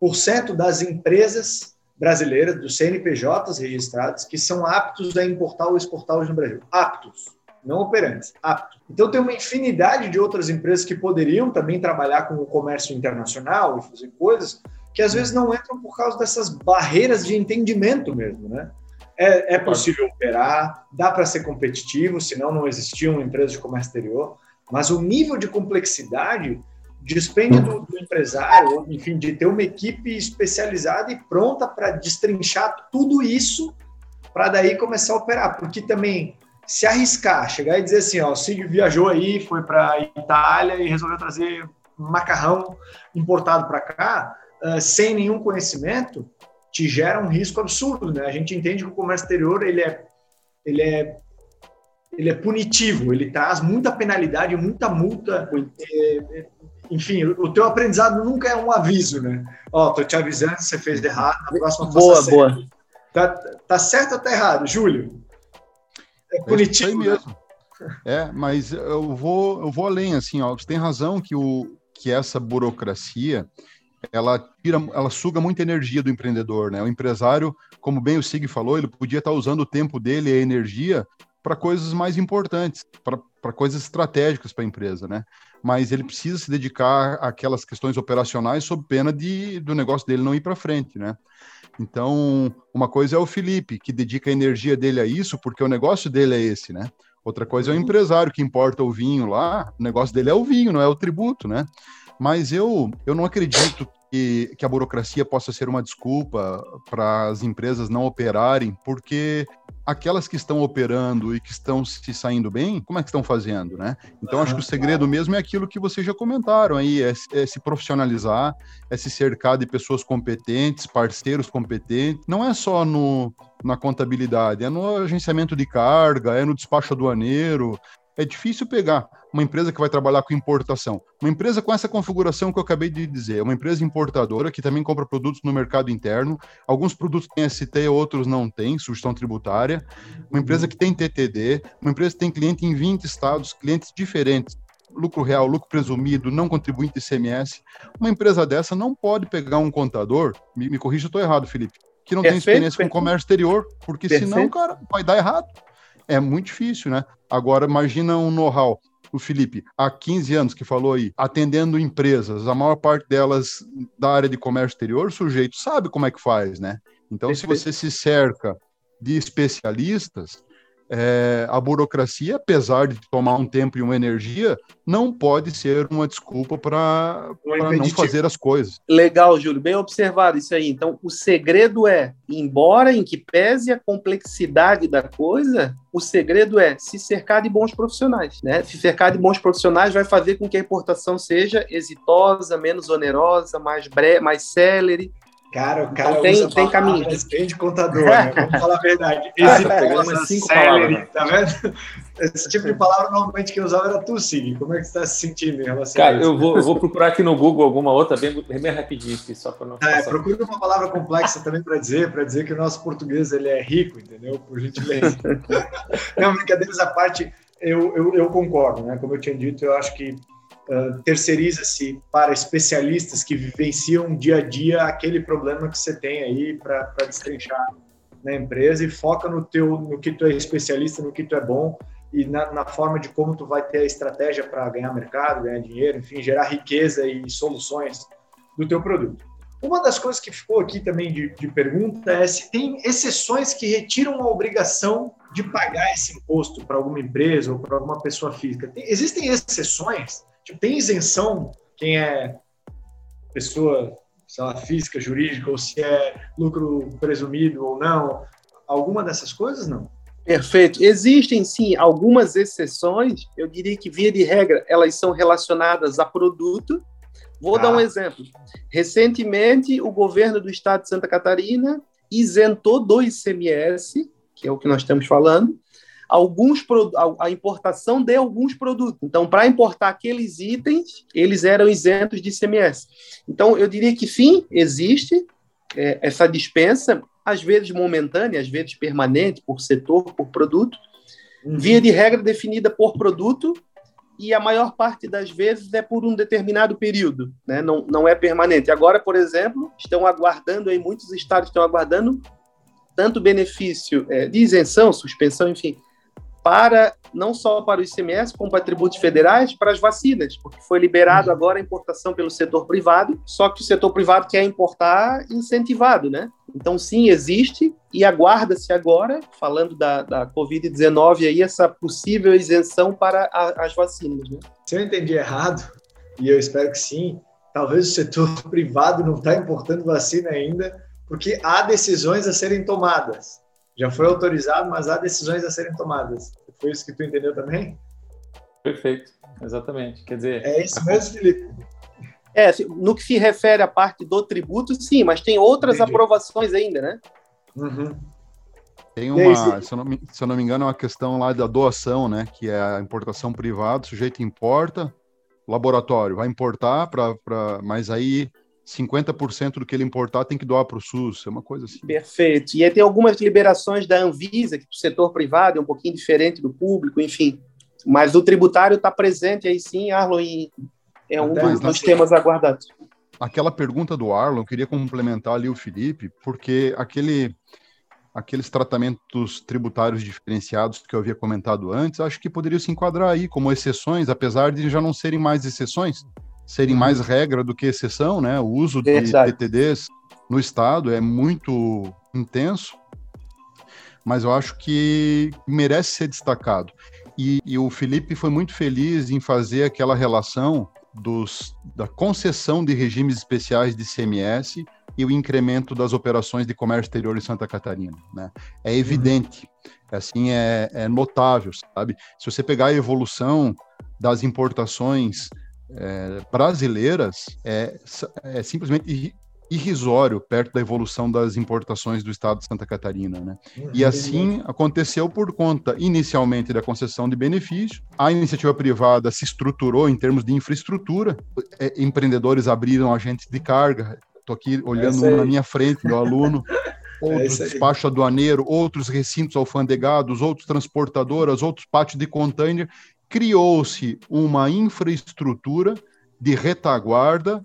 por cento das empresas brasileiras, dos CNPJs registrados, que são aptos a importar ou exportar hoje no Brasil. Aptos, não operantes, aptos. Então tem uma infinidade de outras empresas que poderiam também trabalhar com o comércio internacional e fazer coisas, que às vezes não entram por causa dessas barreiras de entendimento mesmo, né? É, é possível operar, dá para ser competitivo, senão não existia uma empresa de comércio exterior, mas o nível de complexidade despende do, do empresário, enfim, de ter uma equipe especializada e pronta para destrinchar tudo isso para daí começar a operar, porque também se arriscar, chegar e dizer assim, ó, o Sig viajou aí, foi para Itália e resolveu trazer macarrão importado para cá, uh, sem nenhum conhecimento, te gera um risco absurdo, né? A gente entende que o comércio exterior ele é, ele é, ele é punitivo, ele traz muita penalidade, muita multa. É, enfim, o teu aprendizado nunca é um aviso, né? Ó, oh, tô te avisando, você fez errado, na próxima Boa, boa. Tá, tá certo ou tá errado, Júlio? É punitivo. É mesmo. É, mas eu vou, eu vou além, assim, ó, você tem razão que, o, que essa burocracia, ela tira, ela suga muita energia do empreendedor, né? O empresário, como bem o Sig falou, ele podia estar usando o tempo dele e a energia para coisas mais importantes, para coisas estratégicas para a empresa, né? Mas ele precisa se dedicar àquelas questões operacionais sob pena de do negócio dele não ir para frente, né? Então, uma coisa é o Felipe, que dedica a energia dele a isso, porque o negócio dele é esse, né? Outra coisa é o empresário que importa o vinho lá, o negócio dele é o vinho, não é o tributo, né? Mas eu, eu não acredito que, que a burocracia possa ser uma desculpa para as empresas não operarem, porque aquelas que estão operando e que estão se saindo bem, como é que estão fazendo, né? Então, acho que o segredo mesmo é aquilo que vocês já comentaram aí, é, é, se profissionalizar, é se cercar de pessoas competentes, parceiros competentes. Não é só no, na contabilidade, é no agenciamento de carga, é no despacho aduaneiro, é difícil pegar uma empresa que vai trabalhar com importação. Uma empresa com essa configuração que eu acabei de dizer, uma empresa importadora que também compra produtos no mercado interno. Alguns produtos têm ST, outros não têm, sugestão tributária. Uma empresa que tem TTD, uma empresa que tem cliente em 20 estados, clientes diferentes lucro real, lucro presumido, não contribuinte ICMS. Uma empresa dessa não pode pegar um contador, me, me corrija se eu estou errado, Felipe, que não perfeito, tem experiência perfeito. com comércio exterior, porque perfeito. senão, cara, vai dar errado. É muito difícil, né? Agora, imagina um know-how. O Felipe, há 15 anos que falou aí, atendendo empresas, a maior parte delas da área de comércio exterior, o sujeito sabe como é que faz, né? Então, se você se cerca de especialistas, é, a burocracia, apesar de tomar um tempo e uma energia, não pode ser uma desculpa para não fazer as coisas. Legal, Júlio, bem observado isso aí. Então, o segredo é, embora em que pese a complexidade da coisa, o segredo é se cercar de bons profissionais. Né? Se cercar de bons profissionais vai fazer com que a importação seja exitosa, menos onerosa, mais breve, mais célere, Cara, o cara então, tem, usa tem caminho. bem de contador, né? Vamos falar a verdade. Exitosa, cinco celery, tá vendo? Esse tipo de palavra normalmente quem usava era tu, Sig. Como é que você está se sentindo em relação Cara, a isso? Eu vou, eu vou procurar aqui no Google alguma outra bem, bem rapidinho, aqui, só para não. É, procure uma palavra complexa também para dizer, para dizer que o nosso português ele é rico, entendeu? Por gentileza. não, brincadeiras à parte, eu, eu, eu concordo, né? Como eu tinha dito, eu acho que uh, terceiriza-se para especialistas que vivenciam dia a dia aquele problema que você tem aí para destrinchar na empresa e foca no teu no que tu é especialista, no que tu é bom e na, na forma de como tu vai ter a estratégia para ganhar mercado, ganhar dinheiro, enfim, gerar riqueza e soluções do teu produto. Uma das coisas que ficou aqui também de, de, pergunta é se tem exceções que retiram a obrigação de pagar esse imposto para alguma empresa ou para alguma pessoa física. Tem, existem exceções? Tipo, tem isenção quem é pessoa sei lá, física, jurídica, ou se é lucro presumido ou não? Alguma dessas coisas, não? Perfeito. Existem sim algumas exceções, eu diria que, via de regra, elas são relacionadas a produto. Vou ah. dar um exemplo. Recentemente, o governo do estado de Santa Catarina isentou do ICMS, que é o que nós estamos falando, alguns a importação de alguns produtos. Então, para importar aqueles itens, eles eram isentos de ICMS. Então, eu diria que sim, existe é, essa dispensa, às vezes momentânea, às vezes permanente, por setor, por produto, uhum. via de regra definida por produto, e a maior parte das vezes é por um determinado período, né? não, não é permanente. Agora, por exemplo, estão aguardando, aí muitos estados estão aguardando tanto benefício é, de isenção, suspensão, enfim, para não só para o ICMS, como para tributos federais, para as vacinas, porque foi liberado agora a importação pelo setor privado, só que o setor privado quer importar incentivado, né? Então, sim, existe e aguarda-se agora, falando da, da Covid-19 aí, essa possível isenção para a, as vacinas, né? Se eu entendi errado, e eu espero que sim, talvez o setor privado não está importando vacina ainda, porque há decisões a serem tomadas já foi autorizado, mas há decisões a serem tomadas. Foi isso que tu entendeu também? Perfeito, exatamente. Quer dizer. É isso mesmo, Felipe. É, no que se refere à parte do tributo, sim, mas tem outras Entendi. aprovações ainda, né? Uhum. Tem uma, se eu, não, se eu não me engano, é uma questão lá da doação, né? Que é a importação privada, o sujeito importa, laboratório vai importar, pra, pra, mas aí 50% do que ele importar tem que doar para o SUS, é uma coisa assim. Perfeito. E aí tem algumas liberações da Anvisa, que para o setor privado é um pouquinho diferente do público, enfim. Mas o tributário está presente aí sim, Arlon, e é um dos, dos temas aguardados. Aquela pergunta do Arlon, eu queria complementar ali o Felipe, porque aquele, aqueles tratamentos tributários diferenciados que eu havia comentado antes, acho que poderiam se enquadrar aí como exceções, apesar de já não serem mais exceções serem mais regra do que exceção, né? O uso de Exato. TTDs no estado é muito intenso, mas eu acho que merece ser destacado. E, e, o Felipe foi muito feliz em fazer aquela relação dos, da concessão de regimes especiais de CMS e o incremento das operações de comércio exterior em Santa Catarina. Né? É evidente, uhum. assim, é, é notável, sabe? Se você pegar a evolução das importações é, brasileiras é, é simplesmente irrisório perto da evolução das importações do estado de Santa Catarina, né? E uhum. assim aconteceu por conta inicialmente da concessão de benefício, a iniciativa privada se estruturou em termos de infraestrutura, é, empreendedores abriram agentes de carga, estou aqui olhando um na minha frente, meu aluno, outros é despacho aduaneiro, outros recintos alfandegados, outros transportadoras, outros pátios de container, criou-se uma infraestrutura de retaguarda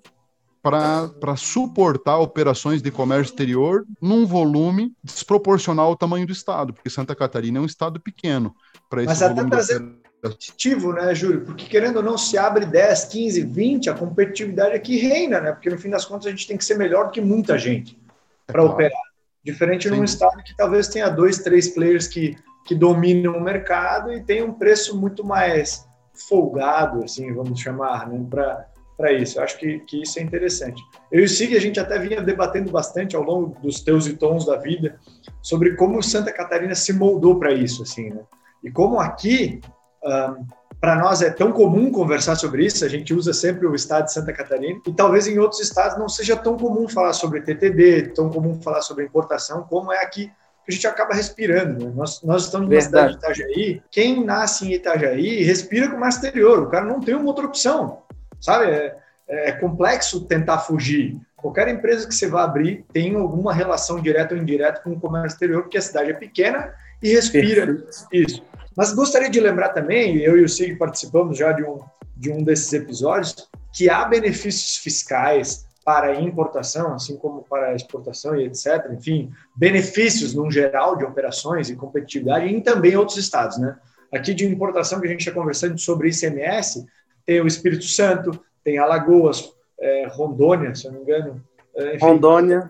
para suportar operações de comércio exterior num volume desproporcional ao tamanho do Estado, porque Santa Catarina é um Estado pequeno para esse Mas volume. Até competitivo, né, Júlio? Porque querendo ou não, se abre 10, 15, 20, a competitividade aqui reina, né? Porque no fim das contas a gente tem que ser melhor do que muita gente para é claro. operar. Diferente Sim. num estado que talvez tenha dois, três players que que dominam o mercado e tem um preço muito mais folgado, assim, vamos chamar, né, para isso. Eu acho que, que isso é interessante. Eu e o Sig, a gente até vinha debatendo bastante ao longo dos teus e tons da vida sobre como Santa Catarina se moldou para isso, assim, né? E como aqui, um, para nós é tão comum conversar sobre isso, a gente usa sempre o estado de Santa Catarina, e talvez em outros estados não seja tão comum falar sobre TTD, tão comum falar sobre importação, como é aqui a gente acaba respirando. Né? Nós, nós estamos na cidade de Itajaí. Quem nasce em Itajaí respira com o mais exterior. O cara não tem uma outra opção, sabe? É, é complexo tentar fugir. Qualquer empresa que você vá abrir tem alguma relação direta ou indireta com o comércio exterior, porque a cidade é pequena e respira Perfeito. isso. Mas gostaria de lembrar também, eu e o Sig participamos já de um, de um desses episódios, que há benefícios fiscais, para importação, assim como para exportação e etc. Enfim, benefícios no geral de operações e competitividade em também outros estados, né? Aqui de importação que a gente está conversando sobre ICMS, tem o Espírito Santo, tem Alagoas, é, Rondônia, se eu não me engano. É, enfim, Rondônia.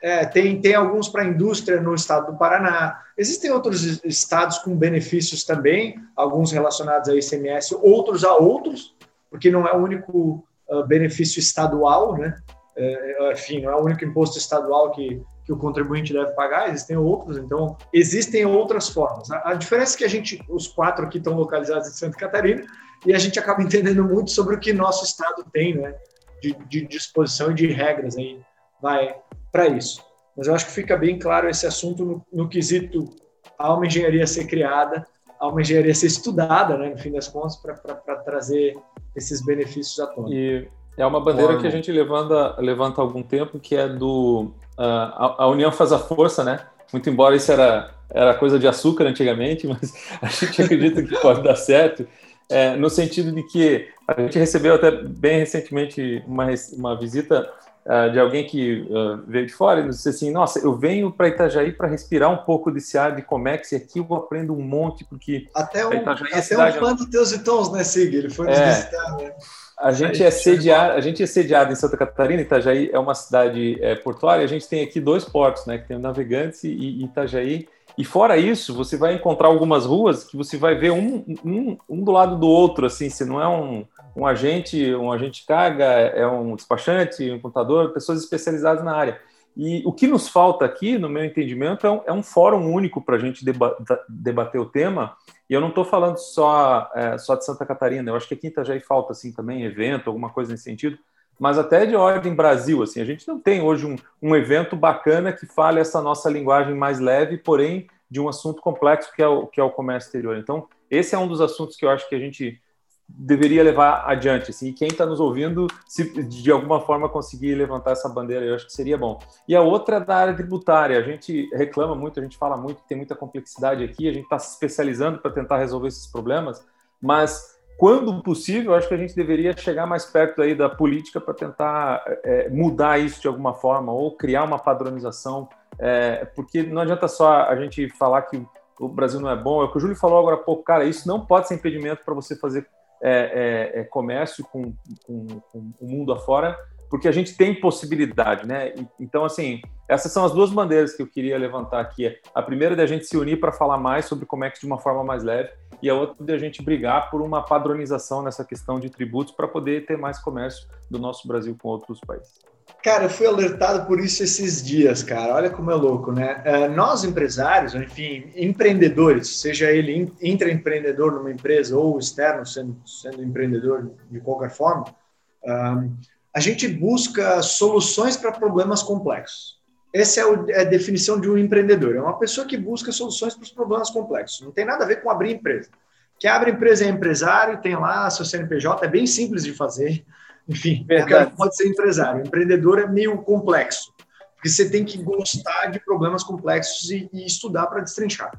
É, tem, tem alguns para a indústria no estado do Paraná. Existem outros estados com benefícios também, alguns relacionados a ICMS, outros a outros, porque não é o único uh, benefício estadual, né? É, enfim, não é o único imposto estadual que, que o contribuinte deve pagar, existem outros, então existem outras formas. A, a diferença é que a gente, os quatro aqui estão localizados em Santa Catarina, e a gente acaba entendendo muito sobre o que nosso estado tem, né? De, de disposição e de regras aí, vai para isso. Mas eu acho que fica bem claro esse assunto no, no quesito há uma engenharia ser criada, há uma engenharia ser estudada, né, no fim das contas, para trazer esses benefícios à tona. E é uma bandeira que a gente levanta, levanta há algum tempo, que é do uh, a, a, união faz a força, né? Muito embora isso era, era coisa de açúcar antigamente, mas a gente acredita que pode dar certo, é, no sentido de que a gente recebeu até bem recentemente uma, uma visita uh, de alguém que uh, veio de fora e nos disse assim: Nossa, eu venho para Itajaí para respirar um pouco desse ar de Comex e aqui eu aprendo um monte, porque. Até um, Itajaí é até cidade... um fã de Teus e Tons, né, Sig? Ele foi nos é, visitar, né? A gente, é sediado, a gente é sediado em Santa Catarina, Itajaí é uma cidade é, portuária, a gente tem aqui dois portos, né, que tem o Navegantes e, e Itajaí, e fora isso, você vai encontrar algumas ruas que você vai ver um, um, um do lado do outro, assim, se não é um, um agente, um agente carga, é um despachante, um contador, pessoas especializadas na área. E o que nos falta aqui, no meu entendimento, é um, é um fórum único para a gente deba debater o tema. E eu não estou falando só, é, só de Santa Catarina, eu acho que aqui em Itajaí falta assim, também evento, alguma coisa nesse sentido, mas até de ordem Brasil. Assim, a gente não tem hoje um, um evento bacana que fale essa nossa linguagem mais leve, porém de um assunto complexo que é o, que é o comércio exterior. Então, esse é um dos assuntos que eu acho que a gente deveria levar adiante. Assim, e quem está nos ouvindo, se de alguma forma conseguir levantar essa bandeira, eu acho que seria bom. E a outra é da área tributária. A gente reclama muito, a gente fala muito tem muita complexidade aqui, a gente está se especializando para tentar resolver esses problemas, mas quando possível, acho que a gente deveria chegar mais perto aí da política para tentar é, mudar isso de alguma forma ou criar uma padronização, é, porque não adianta só a gente falar que o Brasil não é bom, é o que o Júlio falou agora há pouco, cara, isso não pode ser impedimento para você fazer é, é, é, comércio com, com, com, o mundo afora, porque a gente tem possibilidade, né? Então, assim, essas são as duas bandeiras que eu queria levantar aqui. A primeira é da gente se unir para falar mais sobre Comex de uma forma mais leve, e a outra de a gente brigar por uma padronização nessa questão de tributos para poder ter mais comércio do nosso Brasil com outros países. Cara, eu fui alertado por isso esses dias, cara. Olha como é louco, né? É, nós, empresários, enfim, empreendedores, seja ele intraempreendedor numa empresa ou externo, sendo, sendo empreendedor de qualquer forma, a gente busca soluções para problemas complexos. Essa é, é a definição de um empreendedor. É uma pessoa que busca soluções para os problemas complexos. Não tem nada a ver com abrir empresa. Quem abre empresa é empresário, tem lá seu CNPJ, é bem simples de fazer enfim, Verdade. qualquer um pode ser empresário. O empreendedor é meio complexo, porque você tem que gostar de problemas complexos e, e estudar para destrinchar.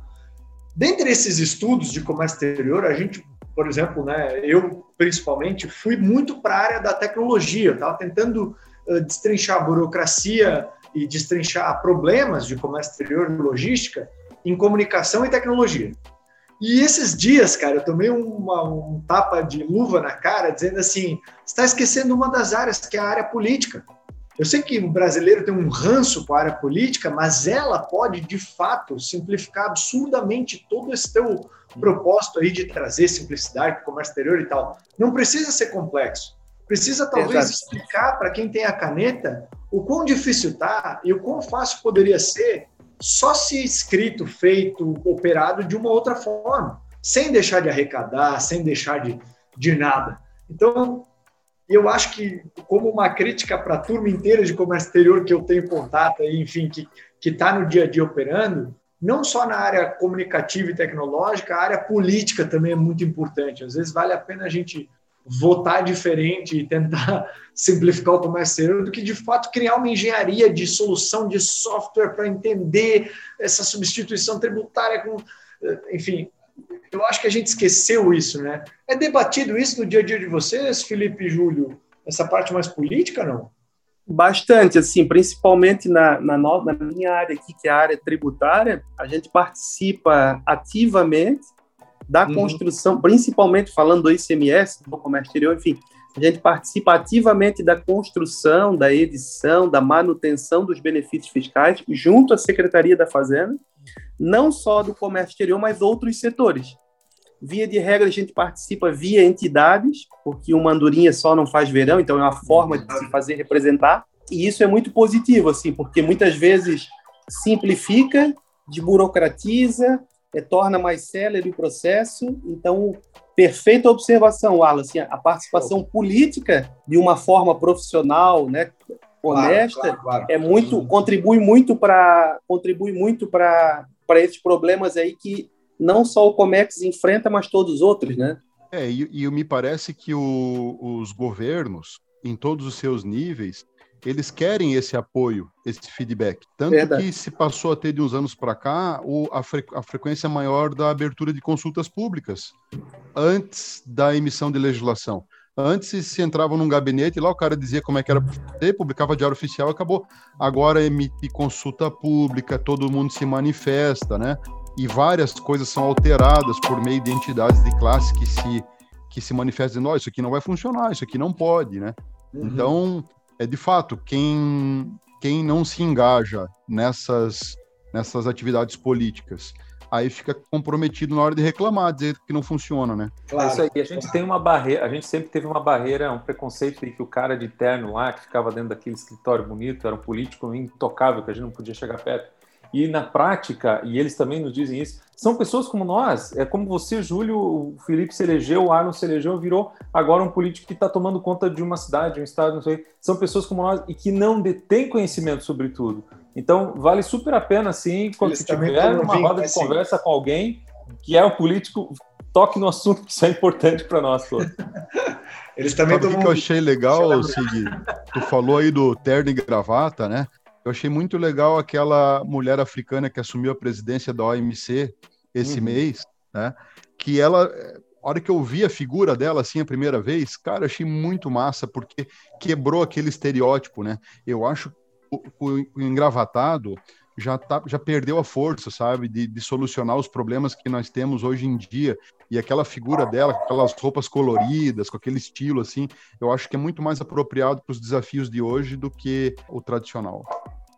Dentre esses estudos de comércio exterior, a gente, por exemplo, né, eu principalmente fui muito para a área da tecnologia, estava tentando uh, destrinchar a burocracia e destrinchar problemas de comércio exterior logística em comunicação e tecnologia. E esses dias, cara, eu tomei uma, um tapa de luva na cara, dizendo assim: está esquecendo uma das áreas, que é a área política. Eu sei que o brasileiro tem um ranço com a área política, mas ela pode, de fato, simplificar absurdamente todo esse teu propósito aí de trazer simplicidade para o comércio exterior e tal. Não precisa ser complexo. Precisa talvez Exato. explicar para quem tem a caneta o quão difícil tá e o quão fácil poderia ser só se escrito, feito, operado de uma outra forma, sem deixar de arrecadar, sem deixar de, de nada. Então, eu acho que, como uma crítica para a turma inteira de comércio exterior que eu tenho contato, enfim, que está no dia a dia operando, não só na área comunicativa e tecnológica, a área política também é muito importante. Às vezes vale a pena a gente votar diferente e tentar simplificar o comércio do que, de fato, criar uma engenharia de solução de software para entender essa substituição tributária com... Enfim, eu acho que a gente esqueceu isso, né? É debatido isso no dia a dia de vocês, Felipe e Júlio? Essa parte mais política, não? Bastante, assim, principalmente na, na, na minha área aqui, que é a área tributária, a gente participa ativamente da uhum. construção, principalmente falando do ICMS, do comércio exterior, enfim, a gente participa ativamente da construção, da edição, da manutenção dos benefícios fiscais, junto à Secretaria da Fazenda, não só do comércio exterior, mas outros setores. Via de regra, a gente participa via entidades, porque uma andorinha só não faz verão, então é uma forma de se fazer representar. E isso é muito positivo, assim, porque muitas vezes simplifica, desburocratiza, é, torna mais célere o processo. Então, perfeita observação, Alan. Assim, a participação política de uma forma profissional, né, honesta, claro, claro, claro. é muito contribui muito para contribui muito para para esses problemas aí que não só o Comex enfrenta, mas todos os outros, né? É, e, e me parece que o, os governos, em todos os seus níveis, eles querem esse apoio, esse feedback. Tanto Verdade. que se passou a ter de uns anos para cá o, a, fre, a, frequência maior da abertura de consultas públicas, antes da emissão de legislação. Antes se entrava num gabinete, lá o cara dizia como é que era fazer, publicava diário oficial e acabou. Agora emite consulta pública, todo mundo se manifesta, né? E várias coisas são alteradas por meio de entidades de classe que se que se manifestam dizendo, oh, isso aqui não vai funcionar, isso aqui não pode, né? Uhum. Então, é de fato, quem, quem não se engaja nessas, nessas atividades políticas aí fica comprometido na hora de reclamar, dizer que não funciona, né? Claro. É isso aí, a gente tem uma barreira, a gente sempre teve uma barreira, um preconceito de que o cara de terno lá, que ficava dentro daquele escritório bonito, era um político intocável, que a gente não podia chegar perto. E na prática, e eles também nos dizem isso, são pessoas como nós, é como você, Júlio, o Felipe se elegeu, o Arno se elegeu, virou agora um político que está tomando conta de uma cidade, um estado, não sei. São pessoas como nós e que não detêm conhecimento sobre tudo. Então, vale super a pena, sim, quando Eles você tiver uma roda de assim. conversa com alguém que é um político, toque no assunto, que isso é importante para nós todos. Eles também Sabe o que eu achei legal, Sig? Tu falou aí do terno e gravata, né? Eu achei muito legal aquela mulher africana que assumiu a presidência da OMC esse uhum. mês, né? Que ela, a hora que eu vi a figura dela assim a primeira vez, cara, achei muito massa, porque quebrou aquele estereótipo, né? Eu acho o, o, o engravatado já, tá, já perdeu a força, sabe, de, de, solucionar os problemas que nós temos hoje em dia. E aquela figura dela, com aquelas roupas coloridas, com aquele estilo, assim, eu acho que é muito mais apropriado para os desafios de hoje do que o tradicional.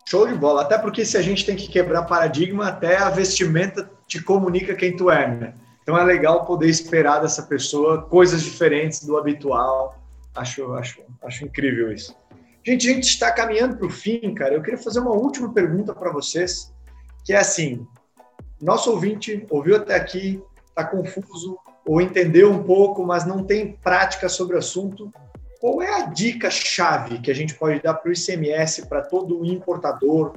Show de bola. Até porque se a gente tem que quebrar paradigma, até a vestimenta te comunica quem tu é, né? Então é legal poder esperar dessa pessoa coisas diferentes do habitual. Acho, acho, acho incrível isso. Gente, a gente está caminhando para o fim, cara. Eu queria fazer uma última pergunta para vocês, que é assim: nosso ouvinte ouviu até aqui, está confuso ou entendeu um pouco, mas não tem prática sobre o assunto. Qual é a dica chave que a gente pode dar para o ICMS, para todo importador,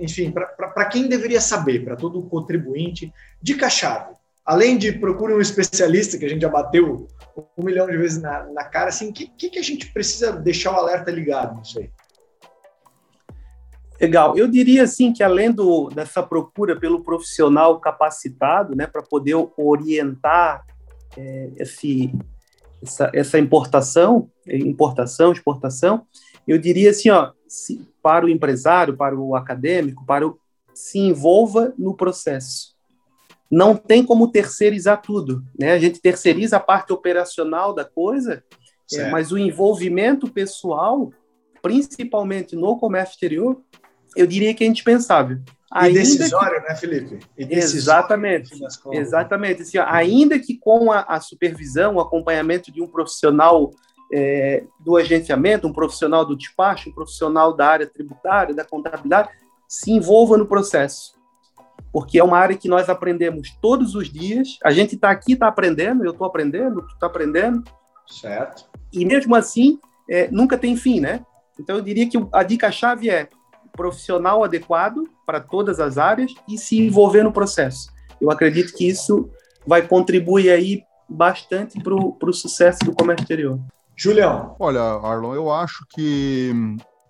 enfim, para quem deveria saber, para todo contribuinte? Dica chave. Além de procure um especialista, que a gente já bateu um milhão de vezes na, na cara, assim, o que, que, a gente precisa deixar o alerta ligado nisso aí? Legal. Eu diria assim que além do, dessa procura pelo profissional capacitado, né, para poder orientar é, esse, essa, essa importação, importação, exportação, eu diria assim, ó, se, para o empresário, para o acadêmico, para o se envolva no processo não tem como terceirizar tudo. Né? A gente terceiriza a parte operacional da coisa, é, mas o envolvimento pessoal principalmente no comércio exterior, eu diria que é indispensável. E decisório, que... né, Felipe? exatamente. Exatamente. Assim, ó, ainda que com a, a, supervisão, o acompanhamento de um profissional é, do agenciamento, um profissional do despacho, um profissional da área tributária, da contabilidade, se envolva no processo. Porque é uma área que nós aprendemos todos os dias. A gente está aqui, está aprendendo, eu estou aprendendo, tu está aprendendo. Certo. E mesmo assim, é, nunca tem fim, né? Então eu diria que a dica-chave é profissional adequado para todas as áreas e se envolver no processo. Eu acredito que isso vai contribuir aí bastante para o sucesso do comércio exterior. Julião. Olha, Arlon, eu acho que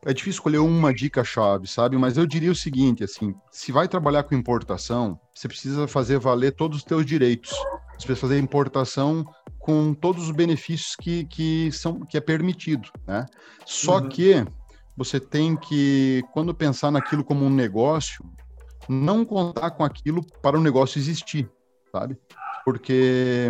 é difícil escolher uma dica-chave, sabe? Mas eu diria o seguinte, assim, se vai trabalhar com importação, você precisa fazer valer todos os teus direitos. Você precisa fazer importação com todos os benefícios que, que, são, que é permitido, né? Só uhum. que você tem que, quando pensar naquilo como um negócio, não contar com aquilo para o negócio existir, sabe? Porque,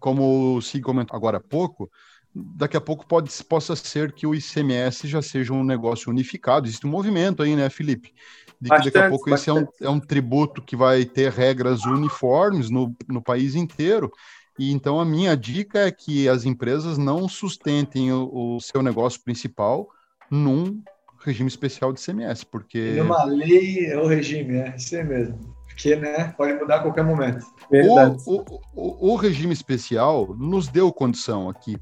como o Sig comentou agora há pouco, daqui a pouco pode, possa ser que o ICMS já seja um negócio unificado. Existe um movimento aí, né, Felipe? De que bastante, daqui a pouco bastante. esse é um, é um tributo que vai ter regras uniformes no, no país inteiro. E então a minha dica é que as empresas não sustentem o, o seu negócio principal num regime especial de CMS, porque... Numa lei é o regime, é isso aí mesmo. Porque, né, pode mudar a qualquer momento. O, o, o, o regime especial nos deu condição aqui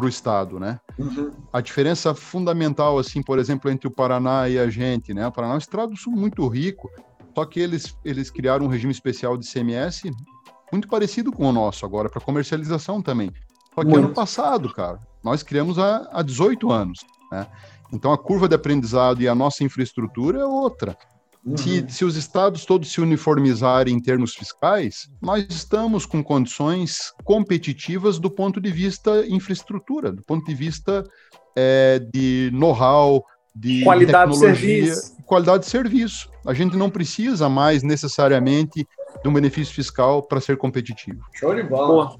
para o Estado, né? Uhum. A diferença fundamental, assim, por exemplo, entre o Paraná e a gente, né? O Paraná é um estado muito rico, só que eles, eles criaram um regime especial de CMS muito parecido com o nosso agora, para comercialização também. Só que muito. ano passado, cara, nós criamos há, há 18 anos, né? Então a curva de aprendizado e a nossa infraestrutura é outra. Uhum. Se, se, os estados todos se uniformizarem em termos fiscais, nós estamos com condições competitivas do ponto de vista infraestrutura, do ponto de vista é, de know-how, de qualidade tecnologia, de serviço. qualidade de serviço. A gente não precisa mais necessariamente de um benefício fiscal para ser competitivo. Show de bola.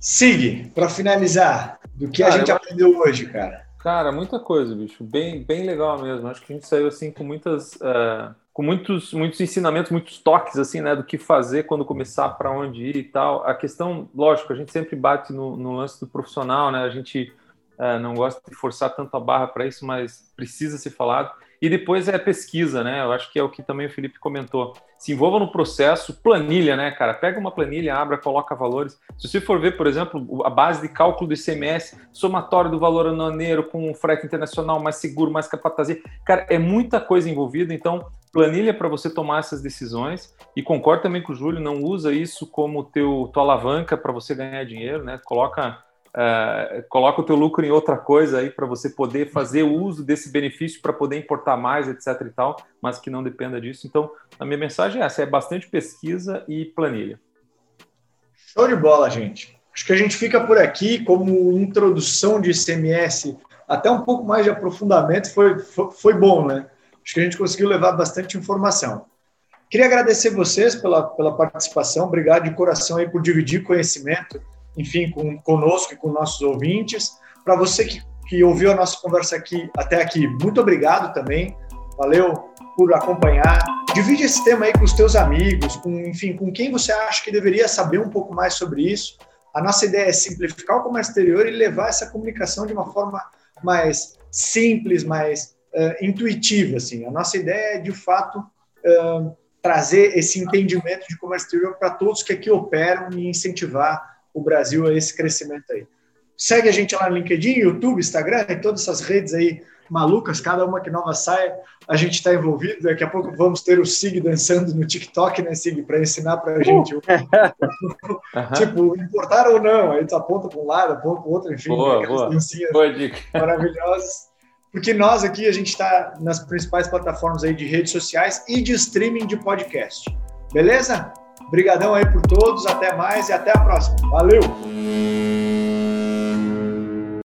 Sig, para finalizar, do que cara, a gente eu... aprendeu hoje, cara? Cara, muita coisa, bicho. Bem, bem legal mesmo. Acho que a gente saiu assim com muitas, uh, com muitos, muitos ensinamentos, muitos toques assim, né, do que fazer quando começar, para onde ir e tal. A questão, lógico, a gente sempre bate no, no lance do profissional, né? A gente uh, não gosta de forçar tanto a barra para isso, mas precisa ser falado. E depois é pesquisa, né? Eu acho que é o que também o Felipe comentou. Se envolva no processo, planilha, né, cara? Pega uma planilha, abra, coloca valores. Se você for ver, por exemplo, a base de cálculo do ICMS, somatório do valor anuaneiro com frete internacional mais seguro, mais capatazia, cara, é muita coisa envolvida. Então, planilha para você tomar essas decisões. E concordo também com o Júlio, não usa isso como teu tua alavanca para você ganhar dinheiro, né? Coloca Uh, coloca o teu lucro em outra coisa aí para você poder fazer uso desse benefício para poder importar mais, etc e tal, mas que não dependa disso. Então, a minha mensagem é essa, é bastante pesquisa e planilha. Show de bola, gente. Acho que a gente fica por aqui como introdução de ICMS, até um pouco mais de aprofundamento, foi, foi, foi bom, né? Acho que a gente conseguiu levar bastante informação. Queria agradecer vocês pela, pela participação, obrigado de coração aí por dividir conhecimento enfim, com, conosco e com nossos ouvintes. Para você que, que ouviu a nossa conversa aqui até aqui, muito obrigado também. Valeu por acompanhar. Divide esse tema aí com os teus amigos, com, enfim, com quem você acha que deveria saber um pouco mais sobre isso. A nossa ideia é simplificar o comércio exterior e levar essa comunicação de uma forma mais simples, mais uh, intuitiva. Assim. A nossa ideia é, de fato, uh, trazer esse entendimento de comércio exterior para todos que aqui operam e incentivar o Brasil a esse crescimento aí. Segue a gente lá no LinkedIn, YouTube, Instagram e todas essas redes aí malucas, cada uma que nova saia, a gente está envolvido. Daqui a pouco vamos ter o Sig dançando no TikTok, né, Sig, para ensinar para a gente. Uh. tipo, importar ou não, aí tu aponta para um lado, aponta para o outro, enfim, boa, né, boa. boa dica. maravilhosas. Porque nós aqui, a gente está nas principais plataformas aí de redes sociais e de streaming de podcast. Beleza? Obrigadão aí por todos, até mais e até a próxima. Valeu!